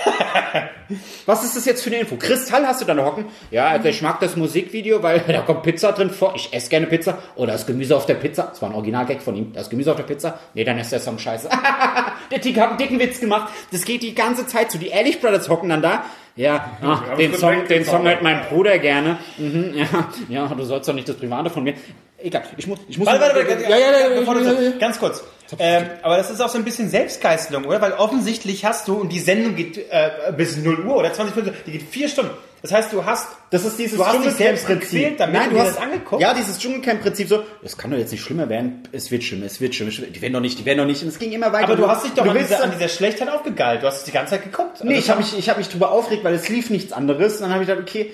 Was ist das jetzt für eine Info? Kristall hast du da noch hocken? Ja, also ich mag das Musikvideo, weil da kommt Pizza drin vor. Ich esse gerne Pizza. Oder das Gemüse auf der Pizza. Das war ein Originalgag von ihm. Das Gemüse auf der Pizza. Nee, dann ist der Song scheiße. der Tick hat einen dicken Witz gemacht. Das geht die ganze Zeit so. Die Ehrlich Brothers hocken dann da. Ja, ach, den es Song, den Song hört mein Bruder gerne. Mhm, ja, ja, du sollst doch nicht das Private von mir. Egal, ich muss, ich muss. Warte, warte, warte, ja, ja, ja. ganz kurz. Ähm, aber das ist auch so ein bisschen Selbstgeißelung, oder? Weil offensichtlich hast du, und die Sendung geht äh, bis 0 Uhr oder 20 Minuten, die geht vier Stunden. Das heißt, du hast, Das ist dieses Dschungelcamp-Prinzip. Nein, du hast das angeguckt. Ja, dieses Dschungelcamp-Prinzip so, es kann doch jetzt nicht schlimmer werden. Es wird schlimmer, es wird schlimmer. Die werden doch nicht, die werden doch nicht. Und es ging immer weiter. aber du hast dich doch an dieser, an dieser Schlechtheit aufgegeilt. Du hast es die ganze Zeit geguckt. Nee, Also ich habe mich, ich hab mich drüber aufgeregt, weil es lief nichts anderes. Und dann habe ich gedacht, okay,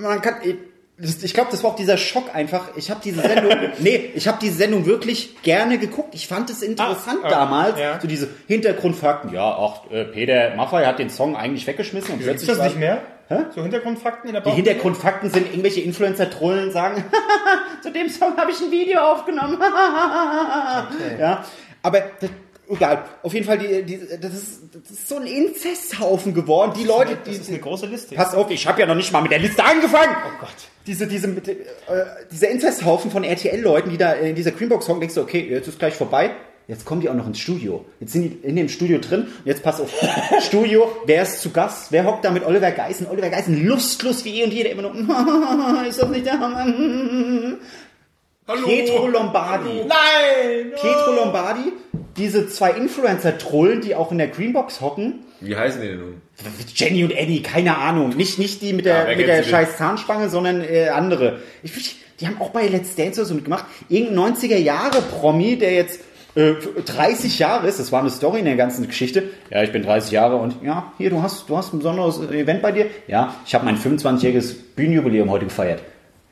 man kann. Ich, glaube, das war auch dieser Schock einfach. Ich habe diese Sendung, nee, ich habe diese Sendung wirklich gerne geguckt. Ich fand es interessant Ah, ah, damals. ja. So diese Hintergrundfakten. Ja, auch äh, Peter Maffay hat den Song eigentlich weggeschmissen und Gibt's plötzlich das nicht mehr? So Hintergrundfakten in der Die Bauch Hintergrundfakten sind irgendwelche Influencer-Trollen sagen, zu dem Song habe ich ein Video aufgenommen. Ja, aber egal. Auf jeden Fall, die, die, das, ist, das ist so ein Inzesthaufen geworden. Die Leute, die, Das ist eine große Liste. Pass auf, ich habe ja noch nicht mal mit der Liste angefangen. Oh Gott. Diese, diese, mit, äh, dieser Inzesthaufen von RTL-Leuten, die da in dieser Greenbox-Song denkst du, okay, jetzt ist gleich vorbei. Jetzt kommen die auch noch ins Studio. Jetzt sind die in dem Studio drin. Und jetzt pass auf. Studio, wer ist zu Gast? Wer hockt da mit Oliver Geissen? Oliver Geissen, lustlos wie eh und jeder immer nur, ist das nicht der Hammer? Hallo. Pietro Lombardi. Nein! Pietro Lombardi, diese zwei Influencer-Trollen, die auch in der Greenbox hocken. Wie heißen die denn nun? Jenny und Eddie, keine Ahnung. Nicht, nicht die mit der, Ja, mit der scheiß Zahnspange, sondern äh, andere. Ich, die haben auch bei Let's Dance oder so mitgemacht. Irgendein 90er Jahre Promi, der jetzt äh, 30 Jahre ist, das war eine Story in der ganzen Geschichte. Ja, ich bin 30 Jahre und ja, hier, du hast, du hast ein besonderes Event bei dir. Ja, ich habe mein 25-jähriges Bühnenjubiläum heute gefeiert.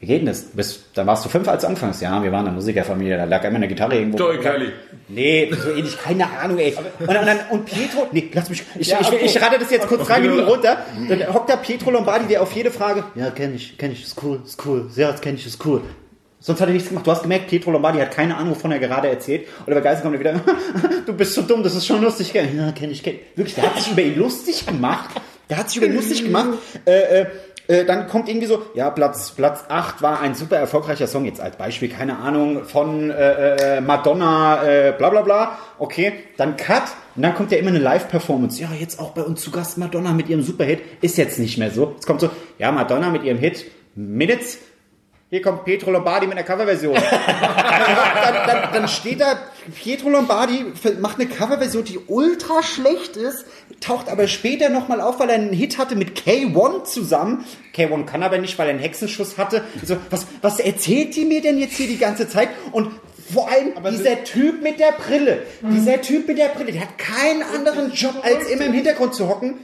Wie geht denn das? Du Bist, dann warst du fünf als du anfangs. Ja, wir waren eine Musikerfamilie, da lag immer eine Gitarre irgendwo. Joey Kelly. Nee, so ähnlich, keine Ahnung, ey. Und, und, dann, und Pietro, nee, lass mich, ich, Ja, ich, okay. ich rate das jetzt kurz drei Minuten runter. Dann hockt da Pietro Lombardi, der auf jede Frage, ja, kenn ich, kenn ich, ist cool, ist cool, ja, das kenn ich, ist cool. Sonst hat er nichts gemacht. Du hast gemerkt, Pietro Lombardi hat keine Ahnung, wovon er gerade erzählt. Oder bei Geist kommt er wieder, du bist so dumm, das ist schon lustig? Ja, kenn ich, kenn ich. Wirklich, der hat sich über ihn lustig gemacht. Der hat sich über ihn lustig gemacht. Äh, äh, äh, dann kommt irgendwie so, ja, Platz, Platz 8 war ein super erfolgreicher Song, jetzt als Beispiel, keine Ahnung, von äh, äh, Madonna, äh, bla bla bla. Okay, dann Cut. Und dann kommt ja immer eine Live-Performance. Ja, jetzt auch bei uns zu Gast Madonna mit ihrem Superhit. Ist jetzt nicht mehr so. Jetzt kommt so, ja, Madonna mit ihrem Hit Minutes. Hier kommt Pietro Lombardi mit einer Coverversion. dann, dann, dann steht da, Pietro Lombardi macht eine Coverversion, die ultra schlecht ist, taucht aber später nochmal auf, weil er einen Hit hatte mit K1 zusammen. K1 kann aber nicht, weil er einen Hexenschuss hatte. So, was, was erzählt die mir denn jetzt hier die ganze Zeit? Und vor allem dieser Typ mit der Brille, dieser Typ mit der Brille, der hat keinen anderen Job, als immer im Hintergrund zu hocken.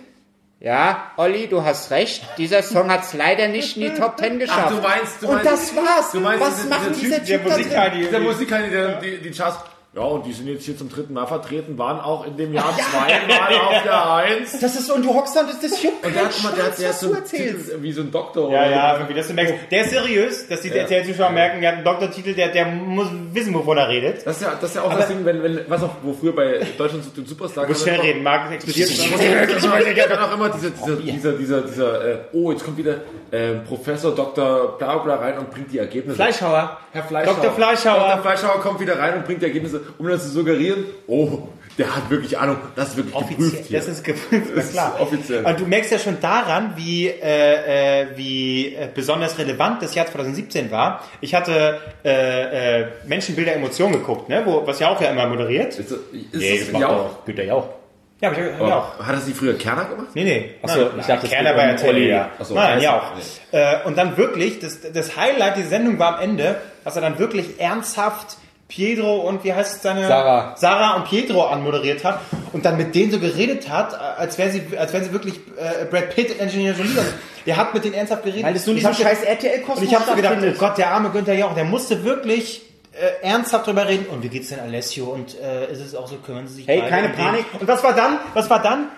Ja, Olli, du hast recht. Dieser Song hat es leider nicht in die Top Ten geschafft. Ach, du meinst- du Und meinst- das war's. du meinst, Was dieser- macht dieser dieser Typ, Typ, da drin? Musiker, Dieser Musikkandidat, die, die Charts. Ja, und die sind jetzt hier zum dritten Mal vertreten, waren auch in dem Jahr zweimal auf der Eins. Das ist so, und du hockst da und das, das juckt Und der hat, mal- der hat, der hat so einen. Titel wie so ein Doktor. Ja, oder ja, wie das du merkst. Der ist seriös, dass die Ja. RTL-Zuschauer merken, der hat einen Doktortitel, der, der muss wissen, wovon er redet. Das ist ja, das ist ja auch das Ding, wenn, wenn, was auch, wo früher bei Deutschland sucht den Superstar Du musst schnell reden, Marc explodiert. dann auch immer dieser, dieser, dieser, dieser, dieser äh, oh, jetzt kommt wieder äh, Professor Dr. Bla bla rein und bringt die Ergebnisse. Fleischhauer. Herr Fleischhauer. Dr. Fleischhauer. Dr. Fleischhauer kommt wieder rein und bringt die Ergebnisse, um dann zu suggerieren, oh, der hat wirklich Ahnung, das ist wirklich geprüft hier. Das ist geprüft, Das ist klar. offiziell. Und du merkst ja schon daran, wie, äh, äh, wie äh, besonders relevant das Jahr 2017 war. Ich hatte äh, äh, Menschenbilder Emotionen geguckt, ne? Wo, was ja auch ja immer moderiert. ist, das- ist Nee, das das macht ja auch? Güter Jauch. Ja, hab ich, hab Oh, auch. Hat das die früher Kerner gemacht? Nee, nee. Ach so, Nein, ich dachte, Kerner bei Olli. ja. Ach so, Nein, ja auch. nicht. Äh, und dann wirklich, das, das Highlight dieser Sendung war am Ende, dass er dann wirklich ernsthaft Pietro und wie heißt seine Sarah. Sarah und Pietro anmoderiert hat und dann mit denen so geredet hat, als wären sie als wären sie wirklich äh, Brad Pitt, Engineer Jolie. Also, Der hat mit denen ernsthaft geredet. Weil es nur Ich diesen scheiß RTL-Kosmos Und ich habe so gedacht, oh. Gott, der arme Günther Jauch, der musste wirklich äh, ernsthaft drüber reden. Und wie geht's denn Alessio? Und äh, ist es auch so, kümmern Sie sich Hey, beide keine? Panik. Und was war dann? Was war dann?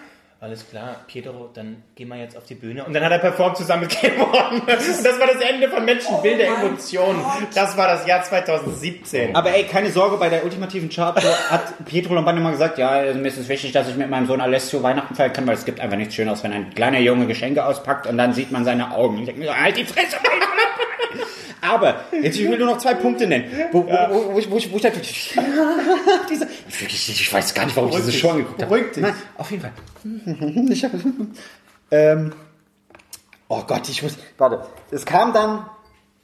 Alles klar, Pietro, dann gehen wir jetzt auf die Bühne. Und dann hat er performt zusammen mit Cameron. Und das war das Ende von Menschenbilder, Emotionen. Das war das Jahr 2017. Aber ey, keine Sorge, bei der ultimativen Chart hat Pietro Lombardi mal gesagt, ja, mir ist es wichtig, dass ich mit meinem Sohn Alessio Weihnachten feiern kann, weil es gibt einfach nichts Schöneres, wenn ein kleiner Junge Geschenke auspackt und dann sieht man seine Augen. Ich denke mir so, halt die Fresse! Aber, jetzt ich will nur noch zwei Punkte nennen, wo, wo, wo, wo, ich, wo, ich, wo ich da wirklich, diese, ich, ich weiß gar nicht, warum ich diese Show angeguckt habe. Beruhig dich. Nein, auf jeden Fall. Ich hab, ähm, oh Gott, ich muss, warte. Es kam dann,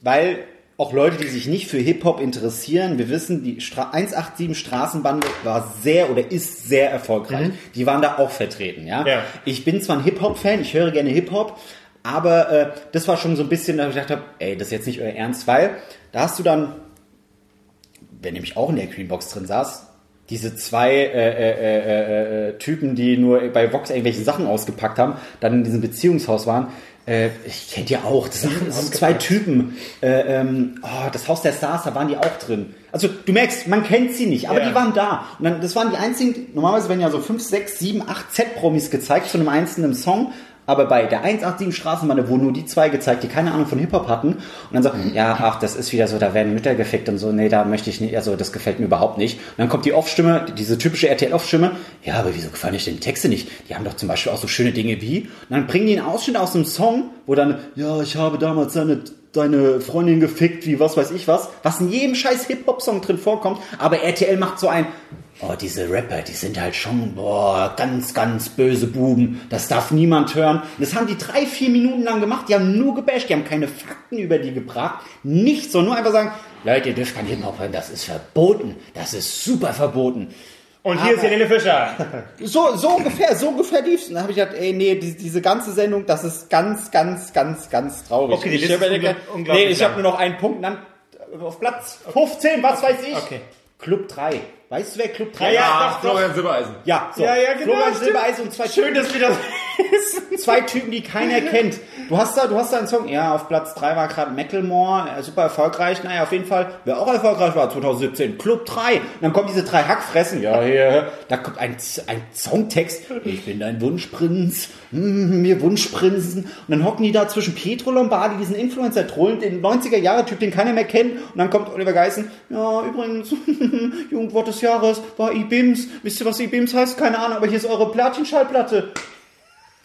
weil auch Leute, die sich nicht für Hip-Hop interessieren, wir wissen, die Stra 187 Straßenbande war sehr oder ist sehr erfolgreich. Die waren da auch vertreten, ja. Ja. Ich bin zwar ein Hip-Hop-Fan, ich höre gerne Hip-Hop, aber äh, das war schon so ein bisschen, da ich gedacht habe, ey, das ist jetzt nicht euer Ernst, weil da hast du dann, wer nämlich auch in der Greenbox drin saß, diese zwei äh, äh, äh, äh, Typen, die nur bei Vox irgendwelche Sachen ausgepackt haben, dann in diesem Beziehungshaus waren. Äh, ich kennt ihr auch, das sind so zwei Typen. Äh, ähm, oh, das Haus der Stars, da waren die auch drin. Also du merkst, man kennt sie nicht, aber Ja. die waren da. Und dann, das waren die einzigen, normalerweise werden ja so fünf, sechs, sieben, acht Z-Promis gezeigt zu einem einzelnen Song. Aber bei der 187 Straßenbahn wurde nur die zwei gezeigt, die keine Ahnung von Hip-Hop hatten. Und dann so, ja, ach, das ist wieder so, da werden Mütter gefickt und so, nee, da möchte ich nicht, also das gefällt mir überhaupt nicht. Und dann kommt die Off-Stimme, diese typische RTL-Off-Stimme, ja, aber wieso gefallen euch denn die Texte nicht? Die haben doch zum Beispiel auch so schöne Dinge wie, und dann bringen die einen Ausschnitt aus einem Song, wo dann, ja, ich habe damals deine, deine Freundin gefickt, wie was weiß ich was, was in jedem scheiß Hip-Hop-Song drin vorkommt, aber RTL macht so ein, Oh, diese Rapper, die sind halt schon, boah, ganz, ganz böse Buben. Das darf niemand hören. Das haben die drei, vier Minuten lang gemacht. Die haben nur gebasht. Die haben keine Fakten über die gebracht. Nichts, sondern nur einfach sagen, Leute, ihr dürft kein Hip-Hop hören. Das ist verboten. Das ist super verboten. Und hier ist Helene Fischer. So, so ungefähr, so ungefähr lief's. Und dann habe ich gedacht, ey, nee, die, diese ganze Sendung, das ist ganz, ganz, ganz, ganz traurig. Okay, die ich Liste ist überlege- ungl- unglaublich Nee, ich habe nur noch einen Punkt. Dann auf Platz 15, was weiß ich? Okay. Club 3. Weißt du, wer Club 3 Ja, ja, ist? doch, doch. Florian Silbereisen. Ja, so. Ja, ja, genau, Florian stimmt. Silbereisen und zwei Schön, dass wir das zwei Typen, die keiner kennt. Du hast da, du hast da einen Song, ja, auf Platz 3 war gerade Macklemore, äh, super erfolgreich. Naja, auf jeden Fall, wer auch erfolgreich war, 2017, Club 3. Und dann kommen diese drei Hackfressen, ja, hier, da kommt ein, ein Songtext, ich bin dein Wunschprinz, mm, mir Wunschprinzen. Und dann hocken die da zwischen Pietro Lombardi, diesen Influencer-Trollen, den 90er-Jahre-Typ, den keiner mehr kennt. Und dann kommt Oliver Geissen, ja, übrigens, Jugendwort des Jahres war IBIMS. Wisst ihr, was IBIMS heißt? Keine Ahnung, aber hier ist eure Platin-Schallplatte.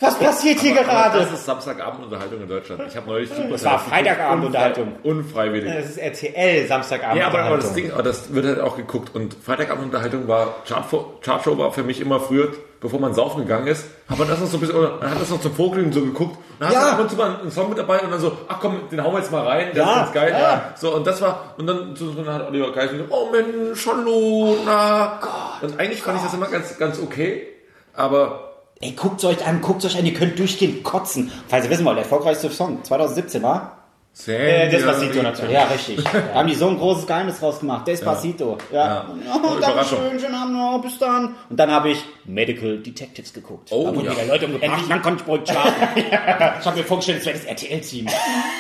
Was passiert hier Aber gerade? Das ist Samstagabendunterhaltung in Deutschland. Ich habe neulich super Das war Freitagabendunterhaltung. Unfreiwillig. Das ist RTL Samstagabend. Ja, aber, aber das Ding, aber das wird halt auch geguckt. Und Freitagabendunterhaltung war, Chartshow, Chartshow war für mich immer früher, bevor man saufen gegangen ist, man das noch so ein bisschen, man hat das noch zum Vogeln so geguckt. Und dann hast Ja. du ab und zu mal einen Song mit dabei und dann so, ach komm, den hauen wir jetzt mal rein, der Ja, ist ganz geil. ja. So, und das war, und dann, so, dann hat Oliver Geist gesagt, oh Mensch, hallo, na. Und eigentlich fand ich das immer ganz, ganz okay, aber Ey, guckt euch an, guckt euch an, ihr könnt durchgehend kotzen. Falls ihr wissen wollt, der erfolgreichste Song 2017 war? Äh, Despacito natürlich. Ja, richtig. Da haben die so ein großes Geheimnis rausgemacht. Despacito. Ja. Ja. Oh, Überraschung. Dankeschön, schönen Abend noch, bis dann. Und dann habe ich Medical Detectives geguckt. Oh, da wurden ja. wieder Leute umgebracht. Dann konnte ich beruhigt schlafen. Ich habe mir vorgestellt, es wäre das RTL-Team.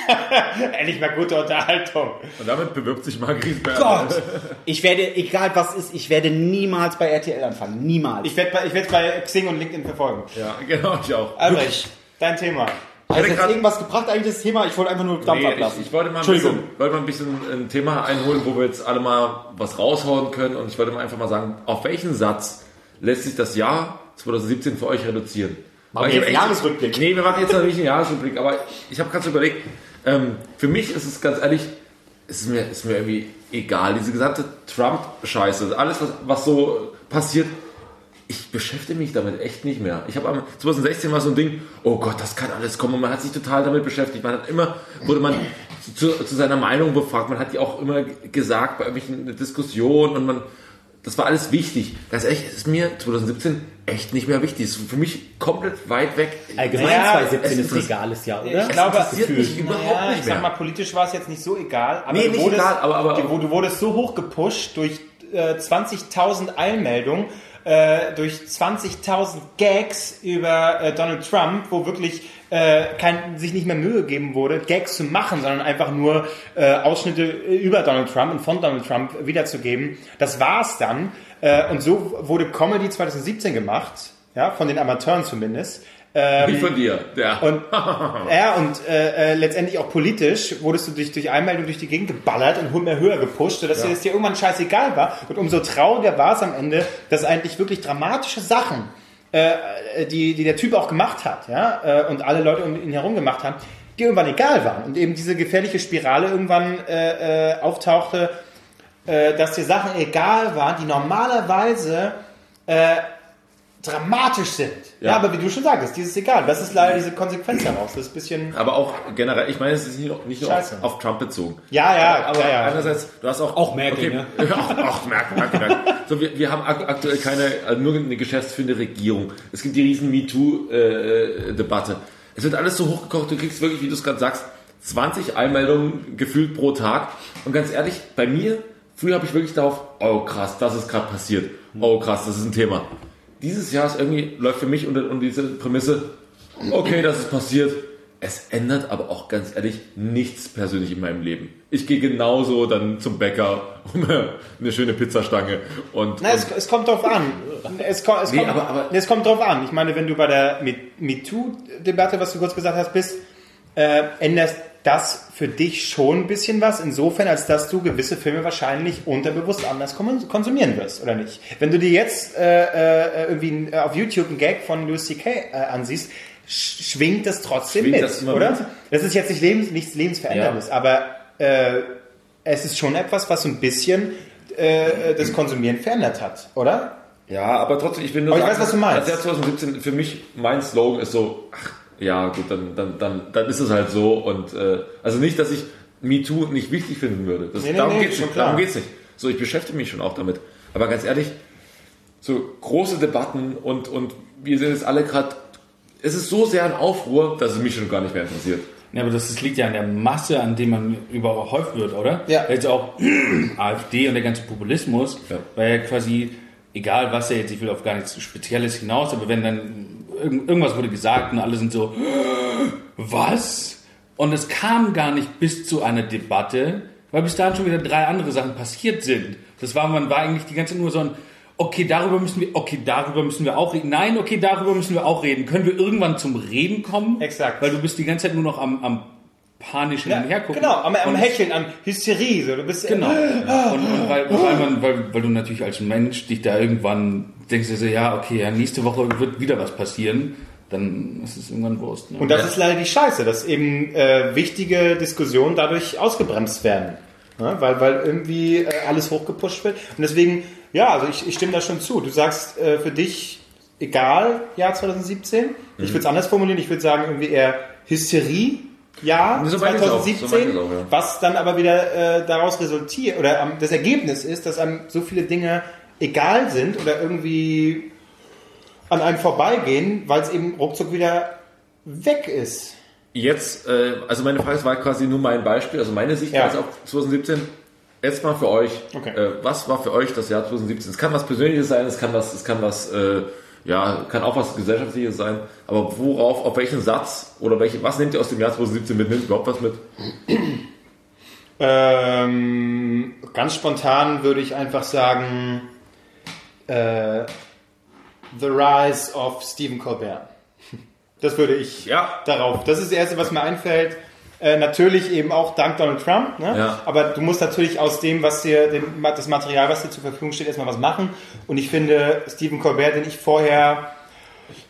Endlich mal gute Unterhaltung. und damit bewirbt sich Margrit Berger. Gott! Ich werde, egal was ist, ich werde niemals bei RTL anfangen. Niemals. Ich werde ich werd bei Xing und LinkedIn verfolgen. Ja, genau, ich auch. Albrecht, dein Thema. Hat jetzt grad- irgendwas gebracht eigentlich das Thema? Ich wollte einfach nur Dampf Nee, ablassen. ich, ich wollte mal, ein bisschen, wollte mal ein bisschen ein Thema einholen, wo wir jetzt alle mal was raushauen können. Und ich wollte mal einfach mal sagen, auf welchen Satz lässt sich das Jahr 2017 für euch reduzieren? Machen Weil wir jetzt einen Jahresrückblick? Nee, wir machen jetzt natürlich einen Jahresrückblick, aber ich habe gerade so überlegt, ähm, für mich ist es ganz ehrlich, es ist mir, ist mir irgendwie egal, diese gesamte Trump-Scheiße, alles, was, was so passiert, ich beschäftige mich damit echt nicht mehr. Ich habe am 2016 war so ein Ding, oh Gott, das kann alles kommen. Und man hat sich total damit beschäftigt. Man hat immer, wurde man zu, zu seiner Meinung befragt. Man hat die auch immer gesagt bei irgendwelchen Diskussionen und man, das war alles wichtig. Ganz ehrlich, es ist mir 2017 echt nicht mehr wichtig. Es ist für mich komplett weit weg. Allgemein Ja, 2017 es ist ein egales Jahr, oder? Ich glaube, interessiert mich überhaupt naja, nicht ich mehr. sag mal, politisch war es jetzt nicht so egal. Aber Nee, du nicht wurdest, egal, aber- aber- du, du wurdest so hoch gepusht durch äh, 20.000 Eilmeldungen, äh, durch 20.000 Gags über äh, Donald Trump, wo wirklich äh, kein, sich nicht mehr Mühe gegeben wurde, Gags zu machen, sondern einfach nur äh, Ausschnitte über Donald Trump und von Donald Trump wiederzugeben. Das war's dann. Äh, und so wurde Comedy 2017 gemacht, ja, von den Amateuren zumindest. Ähm, Wie von dir. Der. und, ja, und äh, äh, letztendlich auch politisch wurdest du durch, durch Einmeldung durch die Gegend geballert und immer höher gepusht, sodass dir das dir irgendwann scheißegal war. Und umso trauriger war es am Ende, dass eigentlich wirklich dramatische Sachen, äh, die, die der Typ auch gemacht hat, ja, äh, und alle Leute um ihn herum gemacht haben, die irgendwann egal waren. Und eben diese gefährliche Spirale irgendwann äh, äh, auftauchte, dass dir Sachen egal waren, die normalerweise dramatisch sind. Ja. Ja. aber wie du schon sagtest, dieses egal. Das ist leider diese Konsequenz daraus. Das ist ein bisschen. aber auch generell, ich meine, es ist nicht nicht nur auf, auf Trump bezogen. Ja, ja, aber ja, ja. andererseits, du hast auch... Auch Merkel, ne? Auch, auch Merkel, Merkel, Merkel. So, wir, wir haben ak aktuell keine, also nur eine geschäftsführende Regierung. Es gibt die riesen MeToo-Debatte. es wird alles so hochgekocht, du kriegst wirklich, wie du es gerade sagst, 20 Einmeldungen gefühlt pro Tag. Und ganz ehrlich, bei mir, früher habe ich wirklich darauf, oh krass, das ist gerade passiert. Oh krass, das ist ein Thema. Dieses Jahr ist irgendwie, läuft für mich unter, unter diese Prämisse, okay, das ist passiert. es ändert aber auch ganz ehrlich nichts persönlich in meinem Leben. Ich gehe genauso dann zum Bäcker um eine schöne Pizzastange und, Na, es, es kommt drauf an. Es, kommt, es, Nee, kommt, aber- aber- es kommt drauf an. Ich meine, wenn du bei der Me- MeToo-Debatte, was du kurz gesagt hast, bist, äh, ändert das für dich schon ein bisschen was, insofern, als dass du gewisse Filme wahrscheinlich unterbewusst anders konsumieren wirst, oder nicht? Wenn du dir jetzt äh, äh, irgendwie äh, auf YouTube einen Gag von Louis C.K. Äh, ansiehst, sch schwingt das trotzdem Schwingt mit, das oder? mit? Das ist jetzt nicht lebens nichts Lebensveränderndes, aber äh, es ist schon etwas, was so ein bisschen das Konsumieren verändert hat, oder? Ja, aber trotzdem, ich bin nur Aber ich weiß, was du meinst. Als Jahr 2017, für mich, mein Slogan ist so, ach, ja, gut, dann, dann, dann, dann ist es halt so. Und äh, also nicht, dass ich MeToo nicht wichtig finden würde. Das, Nee, nee, darum nee, geht's schon nicht. klar. Darum geht's nicht. So, ich beschäftige mich schon auch damit. Aber ganz ehrlich, so große Debatten und, und wir sind jetzt alle gerade. Es ist so sehr ein Aufruhr, dass es mich schon gar nicht mehr interessiert. Ja, aber das, das liegt ja an der Masse, an dem man überhäuft wird, oder? Ja. Jetzt auch AfD und der ganze Populismus, Ja. weil ja quasi, egal was er jetzt, ich will auf gar nichts Spezielles hinaus, aber wenn dann irgendwas wurde gesagt und alle sind so, was? Und es kam gar nicht bis zu einer Debatte, weil bis dahin schon wieder drei andere Sachen passiert sind. Das war, man war eigentlich die ganze Zeit nur so ein, okay, darüber müssen wir, okay, darüber müssen wir auch reden. Nein, okay, darüber müssen wir auch reden. Können wir irgendwann zum Reden kommen? Exakt. Weil du bist die ganze Zeit nur noch am, am panisch hin Ja, und her gucken. genau, am, am Hecheln, am Hysterie. So. Du bist Genau. Und, und weil, weil, man, weil, weil du natürlich als Mensch dich da irgendwann denkst, du so, ja, okay, ja, nächste Woche wird wieder was passieren, dann ist es irgendwann Wurst. Ne? Und das ist leider die Scheiße, dass eben äh, wichtige Diskussionen dadurch ausgebremst werden. Ne? Weil, weil irgendwie äh, alles hochgepusht wird. Und deswegen, ja, also ich, ich stimme da schon zu. Du sagst äh, für dich, egal, Jahr 2017. Ich würde es anders formulieren. Ich würde sagen, irgendwie eher Hysterie. Ja, So meine ich's auch. So 2017, auch, ja. was dann aber wieder äh, daraus resultiert, oder ähm, das Ergebnis ist, dass einem so viele Dinge egal sind oder irgendwie an einem vorbeigehen, weil es eben ruckzuck wieder weg ist. Jetzt, äh, also meine Frage war quasi nur mein Beispiel, also meine Sichtweise Ja. auf 2017. Jetzt mal für euch, Okay. äh, was war für euch das Jahr 2017? Es kann was Persönliches sein, es kann was, es kann was, äh, ja, kann auch was Gesellschaftliches sein. Aber worauf, auf welchen Satz oder welche, was nehmt ihr aus dem Jahr 2017 mit? Nehmt ihr überhaupt was mit? Ähm, ganz spontan würde ich einfach sagen, äh, The Rise of Stephen Colbert. Das würde ich Ja. darauf. Das ist das Erste, was mir einfällt. Äh, natürlich eben auch dank Donald Trump. Ne? Ja. Aber du musst natürlich aus dem, was dir, dem, das Material, was dir zur Verfügung steht, erstmal was machen. Und ich finde, Stephen Colbert, den ich vorher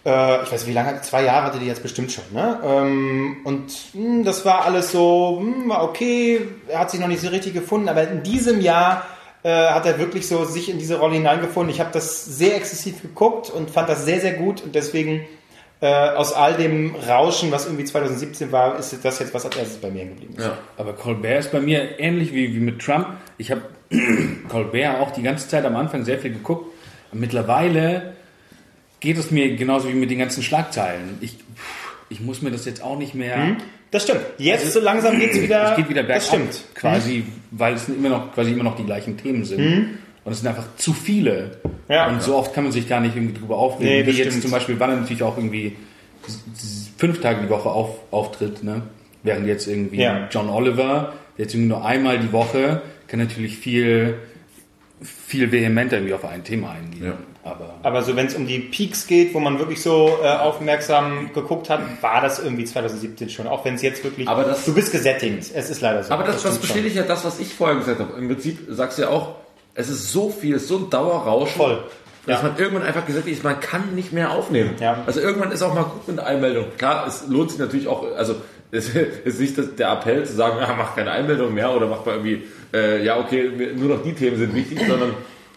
äh, ich weiß nicht, wie lange, zwei Jahre hatte die jetzt bestimmt schon, ne? Ähm, und mh, das war alles so, mh, war okay, er hat sich noch nicht so richtig gefunden, aber in diesem Jahr äh, hat er wirklich so sich in diese Rolle hineingefunden. Ich habe das sehr exzessiv geguckt und fand das sehr, sehr gut und deswegen äh, aus all dem Rauschen, was irgendwie 2017 war, ist das jetzt was als erstes bei mir geblieben. ist. Ja. Aber Colbert ist bei mir ähnlich wie, wie mit Trump. Ich habe Colbert auch die ganze Zeit am Anfang sehr viel geguckt. Mittlerweile geht es mir genauso wie mit den ganzen Schlagzeilen. Ich, ich muss mir das jetzt auch nicht mehr. Das stimmt. Jetzt so langsam geht's wieder. Es geht wieder bergab, Das stimmt. quasi, weil es immer noch, quasi immer noch die gleichen Themen sind. Und es sind einfach zu viele. Mhm. Ja. und so oft kann man sich gar nicht irgendwie drüber aufregen. Nee, wie jetzt stimmt. zum Beispiel, wann er natürlich auch irgendwie fünf Tage die Woche auf, auftritt, ne? Während jetzt irgendwie Ja. John Oliver, der jetzt irgendwie nur einmal die Woche, kann natürlich viel, viel vehementer irgendwie auf ein Thema eingehen. Ja. Aber Aber so, wenn es um die Peaks geht, wo man wirklich so äh, aufmerksam geguckt hat, war das irgendwie 2017 schon. Auch wenn es jetzt wirklich. Aber das- du bist gesättigt. Es ist leider so. Aber das, das schon. bestätigt ja das, was ich vorher gesagt habe. Im Prinzip sagst du ja auch, es ist so viel, es ist so ein Dauerrauschen. Voll. Dass Ja. man irgendwann einfach gesagt ist, man kann nicht mehr aufnehmen. Ja. Also irgendwann ist auch mal gut mit einer Einmeldung. Klar, es lohnt sich natürlich auch, also es ist nicht das, der Appell zu sagen, ja, mach keine Einmeldung mehr oder mach mal irgendwie, äh, ja okay, nur noch die Themen sind wichtig, sondern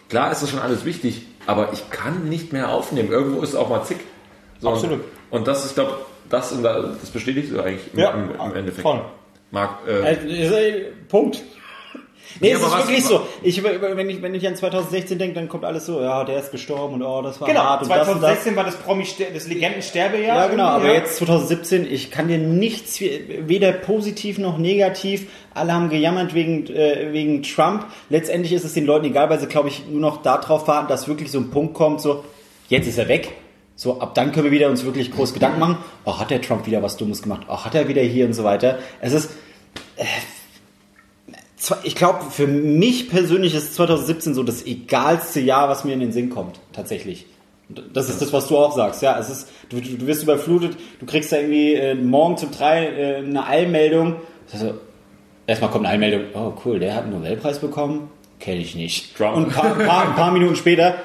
klar ist das schon alles wichtig, aber ich kann nicht mehr aufnehmen. Irgendwo ist es auch mal zick. So, Absolut. Und, und das, ich glaube, das, das bestätigt du eigentlich im, Ja, im, im Endeffekt. voll. Marc, äh, Äh, Punkt. Nee, Nee, es ist wirklich so. Ich, wenn, ich, wenn ich an 2016 denke, dann kommt alles so, ja, der ist gestorben und oh, das war Genau, hart das und das. 2016 war das Promi das Legendensterbejahr. Ja, genau, aber ja. jetzt 2017, ich kann dir nichts, weder positiv noch negativ. Alle haben gejammert wegen, äh, wegen Trump. Letztendlich ist es den Leuten egal, weil sie, glaube ich, nur noch darauf warten, dass wirklich so ein Punkt kommt, so, jetzt ist er weg. So, ab dann können wir wieder uns wirklich groß Gedanken machen. Oh, hat der Trump wieder was Dummes gemacht? Oh, hat er wieder hier und so weiter? Es ist, äh, ich glaube, für mich persönlich ist 2017 so das egalste Jahr, was mir in den Sinn kommt, tatsächlich. Das ist das, was du auch sagst, ja. Es ist, du, du du wirst überflutet, du kriegst da irgendwie äh, morgen zum drei äh, eine Eilmeldung. Also, erstmal kommt eine Eilmeldung, oh cool, der hat einen Nobelpreis bekommen, kenne ich nicht. Trump. Und ein paar, ein, paar, ein paar Minuten später,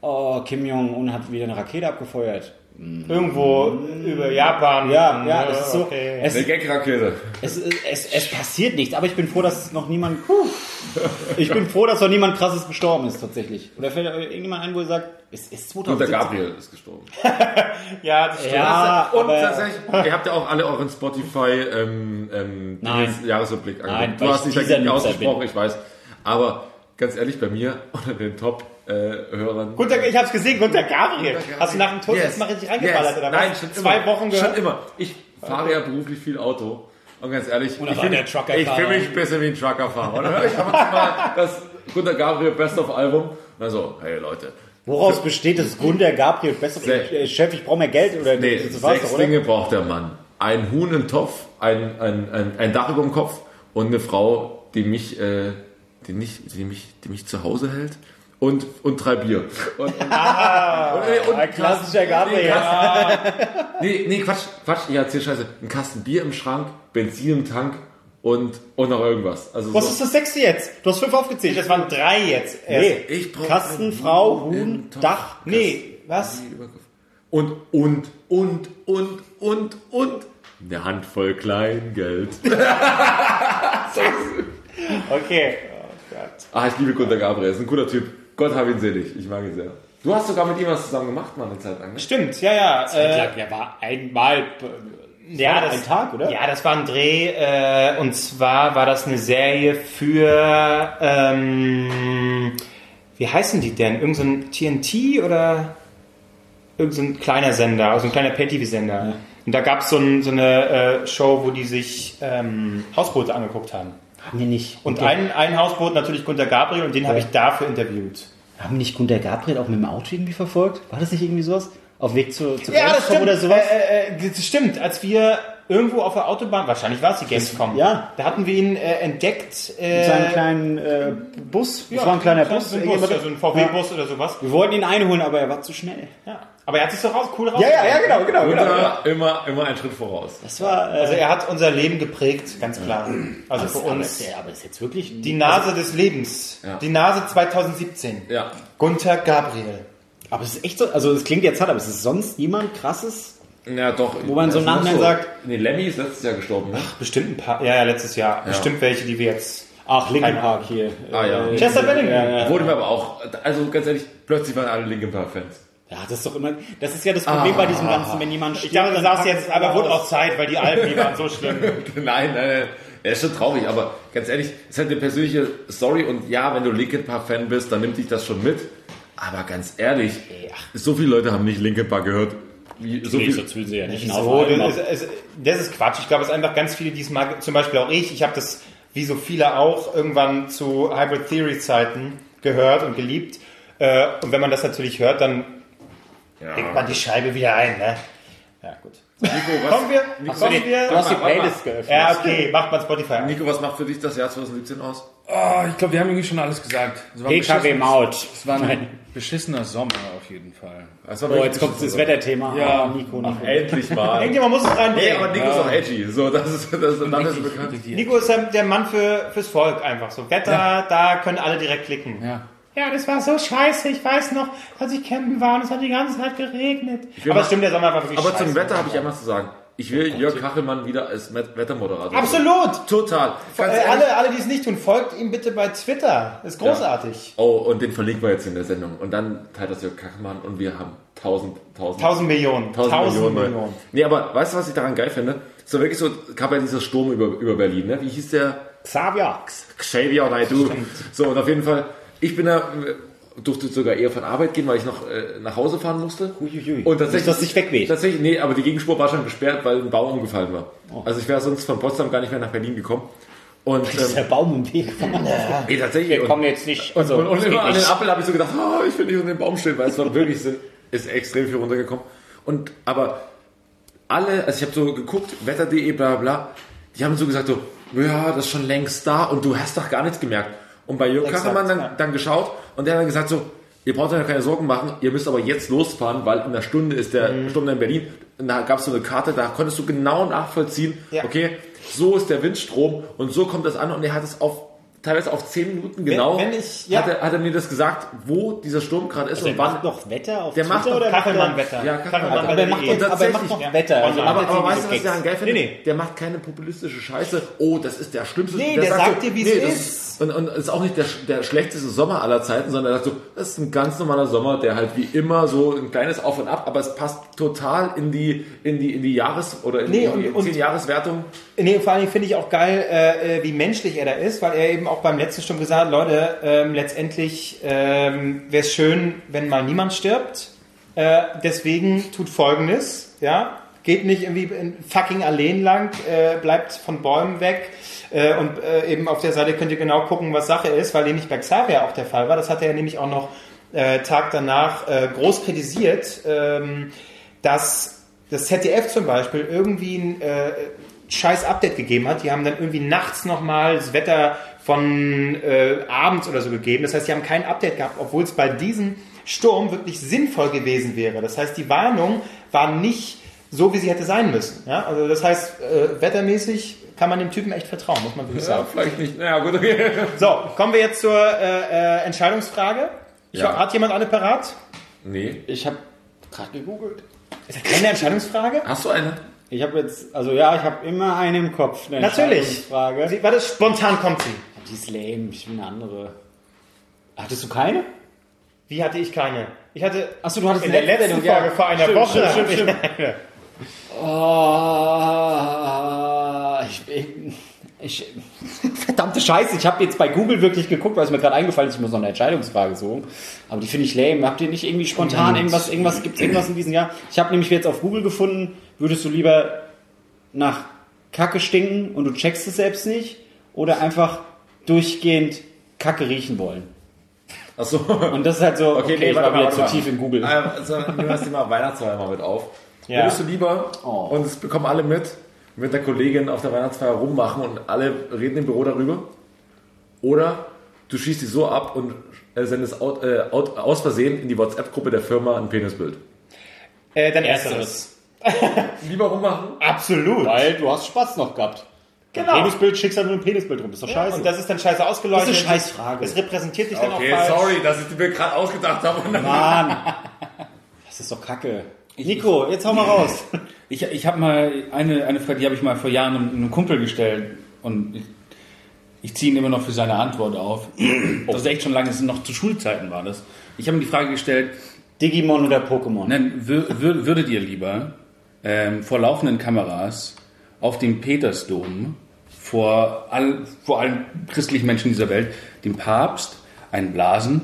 oh, Kim Jong-un hat wieder eine Rakete abgefeuert. Irgendwo über Japan. Ja, ja, das ist so. Okay. Es, Eine Gag-Rakete. es, es, es passiert nichts, aber ich bin froh, dass noch niemand. Ich bin froh, dass noch niemand krasses gestorben ist, tatsächlich. Oder fällt euch irgendjemand ein, wo ihr sagt, es ist Und der 2017. Gabriel ist gestorben. ja, das stimmt. Ja, Und aber, tatsächlich, ihr habt ja auch alle euren Spotify ähm, ähm, Nein. Jahresrückblick Nein, angeguckt. Du hast ich dich dagegen ausgesprochen, bin. ich weiß. Aber ganz ehrlich, bei mir unter den Top-Hörern. Gunter, ich hab's gesehen, Gunter Gabriel. Hast du nach dem Tod Yes. jetzt mal richtig reingeballert, Yes. oder was? Nein, schon Zwei immer. Wochen gehört. Schon immer. Ich fahre ja beruflich viel Auto. Und ganz ehrlich, da ich fühle der mich, fühle mich bisschen wie ein Truckerfahrer. Und dann höre ich ab mal das Gunter Gabriel Best of Album. Und dann so, hey Leute, woraus besteht das Gunter Gabriel besser? Sehr- Äh, Chef, ich brauche mehr Geld oder Nee, das war's sechs oder? Dinge braucht der Mann. Ein Huhn im Topf, ein, ein, ein, ein Dach über dem Kopf und eine Frau, die mich, äh, die, nicht, die, mich, die mich zu Hause hält. Und, und drei Bier. Und, und, und, und, Ein klassischer Gabriel. nee, nee, Quatsch, Quatsch, ich erzähl Scheiße. Ein Kasten Bier im Schrank, Benzin im Tank und, und noch irgendwas. Also Was so. ist das sechste jetzt? Du hast fünf aufgezählt. Das waren drei jetzt. erst. Nee, Ich brauch Kasten, Frau, Huhn. Dach. Nee, was? Und, und, und, und, und, und eine Handvoll Kleingeld. Okay. Ah, ich liebe Gunter Gabriel, ist ein cooler Typ. Gott hab ihn selig, ich mag ihn sehr. Du hast sogar mit ihm was zusammen gemacht, mal eine Zeit lang. Ne? Stimmt, ja, ja. Äh, Der war einmal. ja, war das, ein Tag, oder? Ja, das war ein Dreh. Äh, und zwar war das eine Serie für, ähm, wie heißen die denn? Irgend so ein TNT oder irgend so ein kleiner Sender, also ein kleiner Pay-TV-Sender. Und da gab so es so eine äh, Show, wo die sich ähm, Hausboote angeguckt haben. Haben die nicht. Und ein, ein Hausboot natürlich Gunter Gabriel und den habe ich dafür interviewt. Haben nicht Gunter Gabriel auch mit dem Auto irgendwie verfolgt? War das nicht irgendwie sowas? Auf Weg zur, zur Ja, das stimmt. oder sowas? Äh, äh, das stimmt. Als wir irgendwo auf der Autobahn, wahrscheinlich war es die Gamescom, ja. da hatten wir ihn äh, entdeckt. Äh, Mit seinem kleinen äh, Bus. Das ja, war ein kleiner Bus. ein Bus, Jemand- also ein VW-Bus oder sowas. Wir wollten ihn einholen, aber er war zu schnell. Ja. Aber er hat sich so raus, cool raus. genau, genau, Gunter immer, immer einen Schritt voraus. Das war. Äh, Also er hat unser Leben geprägt, ganz klar. Also für aber, uns ist der, aber ist jetzt wirklich die Nase des Lebens. Ja. Die Nase 2017. Ja. Gunther Gabriel. Aber es ist echt so, also es klingt jetzt hart, aber es ist sonst niemand krasses. Ja, doch. Wo man so Also im Nachhinein noch sagt- Nee, Lemmy ist letztes Jahr gestorben, ne? Bestimmt ein paar, ja, ja, letztes Jahr. Bestimmt welche, die wir jetzt. Ach, Linkin Park hier. Ah, ja. Äh, Chester Bennington. Ja, ja. Wurde mir aber auch, also ganz ehrlich, plötzlich waren alle Linkin Park Fans. ja, das ist doch immer, das ist ja das Problem bei diesem Ganzen, wenn jemand Ich dachte, du dann sagst jetzt, aber wurde auch Zeit, weil die Alben, die waren so schlimm. nein, nein, nein. Er ist schon traurig, aber ganz ehrlich, es ist halt eine persönliche Story und ja, wenn du Linkin Park Fan bist, dann nimmt dich das schon mit. Aber ganz ehrlich, so viele Leute haben nicht Linkin Park gehört. Wie, so Nee, viel, sonst will sie ja nicht So, das, ist, das ist Quatsch. Ich glaube, es ist einfach ganz viele, die es mal, zum Beispiel auch ich, ich habe das, wie so viele auch, irgendwann zu Hybrid Theory Zeiten gehört und geliebt. Äh, Und wenn man das natürlich hört, dann legt man die Scheibe wieder ein. Ne? Ja, gut. Nico, was, Kommen wir, Nico, kommen wir. Du hast die Playlist geöffnet. Ja, okay, macht man Spotify. Nico, was macht für dich das Jahr 2017 aus? Oh, ich glaube, wir haben irgendwie schon alles gesagt. PKW Maut. Es war ein beschissener Sommer auf jeden Fall. Das Oh, jetzt kommt das. Wetterthema. Ja. Ah, Nico, Nico. Endlich mal. Irgendjemand muss es Nee, reinbringen. aber Nico ist auch edgy. So, das ist, das ist, dann ist bekannt. Nico ist der, Mann für, fürs Volk einfach so. Wetter, da können alle direkt klicken. Ja. Ja, das war so scheiße. Ich weiß noch, als ich campen war und es hat die ganze Zeit geregnet. Aber mal- stimmt, der Sommer war wirklich Aber scheiße. zum Wetter habe ich einmal zu sagen. Ich will Jörg Kachelmann wieder als Wettermoderator. Absolut! Total. Ganz Äh, alle, alle, die es nicht tun, folgt ihm bitte bei Twitter. Ist großartig. Oh, und den verlinken wir jetzt in der Sendung. Und dann teilt das Jörg Kachelmann und wir haben tausend, tausend, Tausend Millionen. tausend Millionen. Millionen. Millionen. Nee, aber weißt du, was ich daran geil finde? So wirklich so, gab ja dieser Sturm über, über Berlin, ne? Wie hieß der? Xavier. Xavier Naidoo. So, und auf jeden Fall, ich bin da, durfte sogar eher von Arbeit gehen, weil ich noch äh, nach Hause fahren musste. Huiuiui. Und tatsächlich, Nicht, dass dich wegweht. Tatsächlich, nee, aber die Gegenspur war schon gesperrt, weil ein Baum umgefallen war. Oh. Also ich wäre sonst von Potsdam gar nicht mehr nach Berlin gekommen. Und Ist der ähm, Baum im Weg? nee, tatsächlich. Wir und, kommen jetzt nicht. und, Also, und, und das immer an den. Apfel habe ich so gedacht, oh, ich will nicht unter dem Baum stehen, weil es war wirklich ist extrem viel runtergekommen. Und aber alle, also ich habe so geguckt, wetter.de, bla bla bla, die haben so gesagt so, ja, das ist schon längst da und du hast doch gar nichts gemerkt. Und bei Exakt, Kachelmann dann, ja. dann geschaut und der hat dann gesagt so, ihr braucht euch keine Sorgen machen, ihr müsst aber jetzt losfahren, weil in einer Stunde ist der Mhm. Stunde in Berlin. Und da gab es so eine Karte, da konntest du genau nachvollziehen, Ja. okay, so ist der Windstrom und so kommt das an und er hat es auf teilweise auf 10 Minuten genau, wenn ich- ja. hat, er, hat er mir das gesagt, wo dieser Sturm gerade ist Der und wann. macht noch Wetter auf Der macht Twitter noch oder macht er- Kachelmann-Wetter. Ja, Kachelmann. Aber er macht, jetzt, aber er macht noch. Wetter. Also Aber- Aber, macht weißt du, was ich daran geil finde? Nee, nee. Der macht keine populistische Scheiße. Oh, das ist der schlimmste. Nee, der sagt dir, wie es das ist. Und, und ist auch nicht der, der schlechteste Sommer aller Zeiten, sondern er sagt so, das ist ein ganz normaler Sommer, der halt wie immer so ein kleines Auf und Ab, aber es passt total in die, in die, in die Jahres- oder in Nee, die, und- 10-Jahres-Wertung. Nee, vor allen Dingen finde ich auch geil, äh, äh, wie menschlich er da ist, weil er eben auch beim letzten Sturm gesagt hat, Leute, ähm, letztendlich ähm, wäre es schön, wenn mal niemand stirbt. Äh, deswegen tut Folgendes, ja, geht nicht irgendwie in fucking Alleen lang, äh, bleibt von Bäumen weg. Äh, und äh, eben auf der Seite könnt ihr genau gucken, was Sache ist, weil nämlich bei Xavier auch der Fall war. Das hat er nämlich auch noch äh, Tag danach äh, groß kritisiert, ähm, dass das ZDF zum Beispiel irgendwie ein äh, scheiß Update gegeben hat. Die haben dann irgendwie nachts nochmal das Wetter von abends oder so gegeben. Das heißt, die haben kein Update gehabt, obwohl es bei diesem Sturm wirklich sinnvoll gewesen wäre. Das heißt, die Warnung war nicht so, wie sie hätte sein müssen. Ja? Also das heißt, äh, wettermäßig kann man dem Typen echt vertrauen, muss man wirklich Ja, sagen. vielleicht nicht. Naja, gut, okay. So, kommen wir jetzt zur äh, äh, Entscheidungsfrage. Ich, Ja. Hat jemand eine parat? Nee. Ich habe gerade gegoogelt. Ist das keine Entscheidungsfrage? Hast du eine? Ich habe jetzt, also ja, ich habe immer einen im Kopf. Eine Natürlich. Frage. Sie, warte, spontan kommt sie. Die ist lame, ich will eine andere. Hattest du keine? Wie hatte ich keine? Ich hatte Achso, du hattest in der letzte letzten Sendung, ja. Folge vor einer Stimmt, Woche. stimmt, stimmt, eine. Oh, ich, ich, ich, verdammte Scheiße, ich habe jetzt bei Google wirklich geguckt, weil es mir gerade eingefallen ist, ich muss noch eine Entscheidungsfrage suchen. Aber die finde ich lame. Habt ihr nicht irgendwie spontan irgendwas, irgendwas, gibt es irgendwas in diesem Jahr? Ich habe nämlich jetzt auf Google gefunden, würdest du lieber nach Kacke stinken und du checkst es selbst nicht oder einfach durchgehend Kacke riechen wollen? Achso. Und das ist halt so, okay, ich war wieder zu tief in Google. Also, nehmen wir das Thema Weihnachtsfeier mal mit auf. Ja. Würdest du lieber, Oh. und das bekommen alle mit, mit der Kollegin auf der Weihnachtsfeier rummachen und alle reden im Büro darüber? Oder du schießt die so ab und äh, sendest out, äh, out, aus Versehen in die WhatsApp-Gruppe der Firma ein Penisbild? Äh, dann ersteres. Lieber rummachen? Absolut. Weil du hast Spaß noch gehabt. Genau. Ein Penisbild schickst halt nur ein Penisbild rum. Ist doch scheiße. Und das ist dann scheiße ausgeleuchtet. Das ist eine Scheißfrage. Es repräsentiert dich dann Okay, auch falsch. sorry, dass ich die mir gerade ausgedacht habe. Dann Mann. Das ist doch kacke. Nico, jetzt hau mal raus. Ich, ich habe mal eine, eine Frage, die habe ich mal vor Jahren einem, einem Kumpel gestellt und ich, ich ziehe ihn immer noch für seine Antwort auf. Das ist echt schon lange, es ist noch zu Schulzeiten war das. Ich habe ihm die Frage gestellt, Digimon oder Pokémon? nein, wür, wür, würdet ihr lieber ähm, vor laufenden Kameras auf dem Petersdom vor, all, vor allen christlichen Menschen dieser Welt dem Papst einen blasen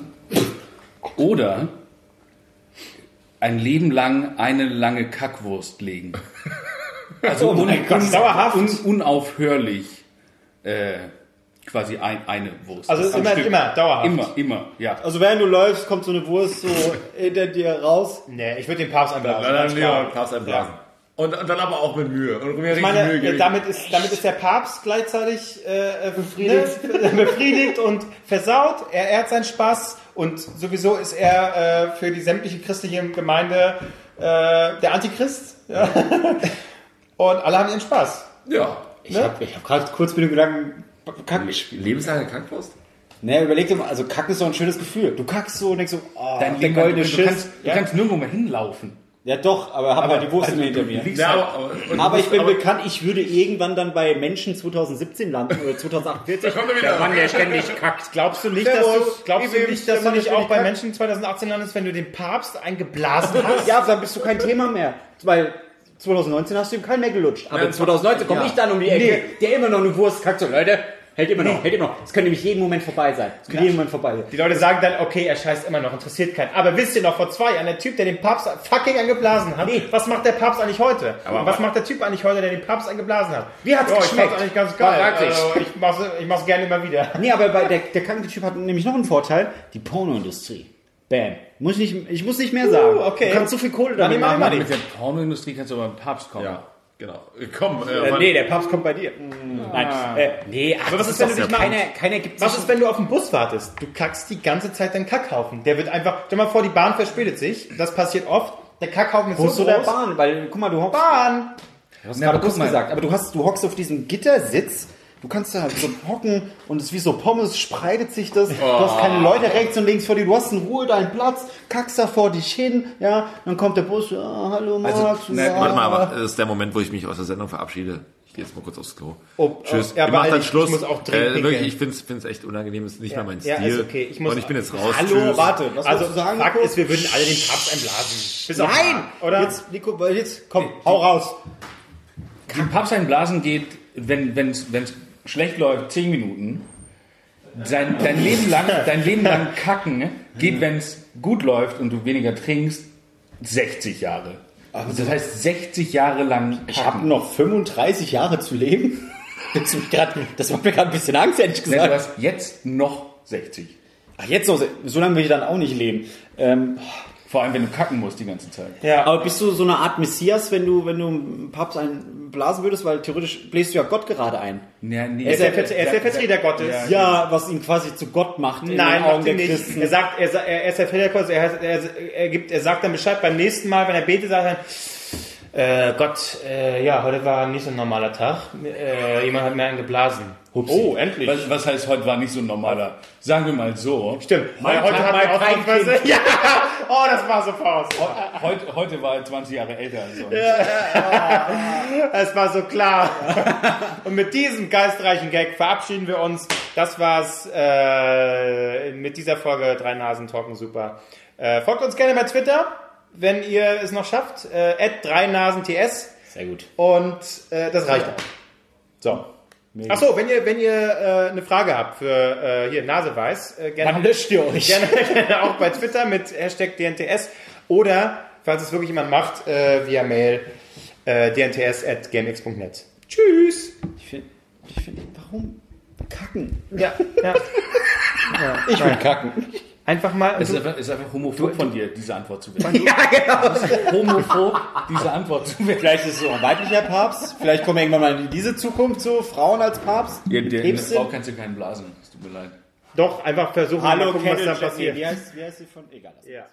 oder ein Leben lang eine lange Kackwurst legen? Also Oh mein Gott, dauerhaft? un, unaufhörlich äh, quasi ein, eine Wurst. Also Am immer- Stück. immer, dauerhaft. Immer, immer, ja. Also während du läufst, kommt so eine Wurst so hinter dir raus. Nee, ich würde den Papst einblasen. dann ganz lieber klar. Papst einblasen. Und, und dann aber auch mit Mühe. Und mir Ich meine, äh, damit ist, damit ist der Papst gleichzeitig äh, befriedigt. Ne, befriedigt und versaut. Er, er hat seinen Spaß und sowieso ist er äh, für die sämtliche christliche Gemeinde äh, der Antichrist. Ja. Und alle haben ihren Spaß. Ja. Ich habe ich hab gerade kurz mit dem Gedanken, Kack. Lebenslange Krankwurst? Ne, überleg dir mal, also Kack ist so ein schönes Gefühl. Du kackst so und denkst so, oh, Dein der du, goldene du, Schiss. kannst, du ja? kannst nirgendwo mehr hinlaufen. Ja doch, aber hab mal die Wurst immer hinter mir. Ja, aber, aber, Aber ich bin musst- bekannt, ich würde irgendwann dann bei Menschen 2017 landen oder 2048. kommt er wieder. Der Mann, der ständig kackt. Glaubst du nicht, dass du, glaubst du nicht, dass du nicht auch bei. Menschen 2018 landest, wenn du den Papst eingeblasen hast? Ja, dann bist du kein Thema mehr. Weil 2019 hast du ihm keinen mehr gelutscht. Aber Ja, 2019 komme ja. ich dann um die Ecke, der immer noch eine Wurst kackt. So, Leute, hält immer noch, hält immer noch. Es kann nämlich jeden Moment vorbei sein. Es kann jeden Moment vorbei sein. Die Leute sagen dann, okay, er scheißt immer noch, interessiert keinen. Aber wisst ihr noch, vor zwei Jahren, der Typ, der den Papst fucking angeblasen hat, was macht der Papst eigentlich heute? Und was macht der Typ eigentlich heute, der den Papst angeblasen hat? Wie hat's ja, Ich geschmeckt? fand's eigentlich ganz geil. Also, ich mach's, ich mach's gerne immer wieder. Nee, aber bei der, der kranke Typ hat nämlich noch einen Vorteil. Die Pornoindustrie. Bam. Muss ich, nicht, ich muss nicht mehr sagen. Uh, okay. Du kannst so viel Kohle damit machen. Mit der Pornoindustrie kannst du aber mit Papst kommen. Ja, genau. Komm, äh, Äh, nee, der Papst kommt bei dir. Nein. Äh, nee, ach, Aber was das ist, wenn du dich keiner, keiner gibt Was ist, wenn du auf den Bus wartest? Du kackst die ganze Zeit deinen Kackhaufen. Der wird einfach, stell mal vor, die Bahn verspätet sich. Das passiert oft. Der Kackhaufen ist Wo so groß. Bahn? Weil, guck mal, du hockst. Bahn! Du hast Na, gerade Bus gesagt, aber du hast, du hockst auf diesem Gittersitz. Du kannst da halt so hocken und es ist wie so Pommes, spreitet sich das. Du hast keine Leute rechts und links vor dir. Du hast in Ruhe deinen Platz, kackst da vor dich hin. Ja, dann kommt der Bus. Ja, hallo Max. Also, ne, ja. Warte mal, aber das ist der Moment, wo ich mich aus der Sendung verabschiede. Ich gehe jetzt mal kurz aufs Klo. Oh, Tschüss. oh, ja, ich mach dann Schluss. ich muss auch dringend äh, wirklich, ich finde es echt unangenehm. ist nicht mehr mein Ja, Stil. ist okay. Ich muss- Und ich bin jetzt raus. Hallo, Tschüss. warte. Was Also, sagen? Fakt ist, wir würden alle den Papst einblasen. Bis Nein! Oder? Jetzt, Nico, jetzt, komm, hau raus. Die Papst einblasen geht, wenn es schlecht läuft, 10 Minuten. Sein, dein, Leben lang, dein Leben lang kacken geht, wenn es gut läuft und du weniger trinkst, 60 Jahre. Also das heißt 60 Jahre lang Ich habe kacken. noch 35 Jahre zu leben. Das, ist grad, das macht mir gerade ein bisschen Angst, ehrlich Nee, du gesagt. hast jetzt noch 60. Ach, jetzt noch, so lange will ich dann auch nicht leben. Ähm, Vor allem, wenn du kacken musst die ganze Zeit. ja. aber bist du so eine Art Messias, wenn du, wenn du einen Papst einblasen würdest? Weil theoretisch bläst du ja Gott gerade ein. Ja, nee, Er ist der, Ver- er ist der Vertreter Gottes. Ja, was ihn quasi zu Gott macht in Nein, den Augen der ihn nicht. Christen. Er sagt, er, er ist der Vertreter Gottes. Er, er, er, gibt, er sagt dann Bescheid beim nächsten Mal, wenn er betet, sagt er, äh, Gott, äh, ja, heute war nicht so ein normaler Tag. Äh, jemand hat mir einen geblasen. Oh, endlich. Was, was heißt, heute war nicht so ein normaler? Sagen wir mal so. Stimmt. Heute Tag, hat er auch was- Ja, oh, das war so Faust. Heute, heute war er 20 Jahre älter als sonst. Es war so klar. Und mit diesem geistreichen Gag verabschieden wir uns. Das war's äh, mit dieser Folge Drei Nasen Talken Super. Äh, folgt uns gerne bei Twitter, wenn ihr es noch schafft. Äh, drei Nasen TS. Sehr gut. Und äh, das reicht auch. So. Ach so, wenn ihr wenn ihr äh, eine Frage habt für äh, hier Naseweiß, äh, gerne Dann löscht ihr euch. gerne, gerne auch bei Twitter mit Hashtag DNTS oder falls es wirklich jemand macht äh, via Mail äh, dnts@gmx.net. Tschüss. Ich finde, ich find, warum kacken? Ja, ja. Ich will kacken. Einfach mal. Es ist einfach, ist einfach homophob von dir, diese Antwort zu wählen. Ja, genau. Homophob, diese Antwort zu wählen. Vielleicht ist es so ein weiblicher Papst. Vielleicht kommen wir irgendwann mal in diese Zukunft so Frauen als Papst. Ja, der, eine. Frau kannst du keinen blasen. Es tut mir leid. Doch, einfach versuchen, Hallo, mal gucken, was da passiert. Wie heißt, wie heißt sie von? Egal. Ja.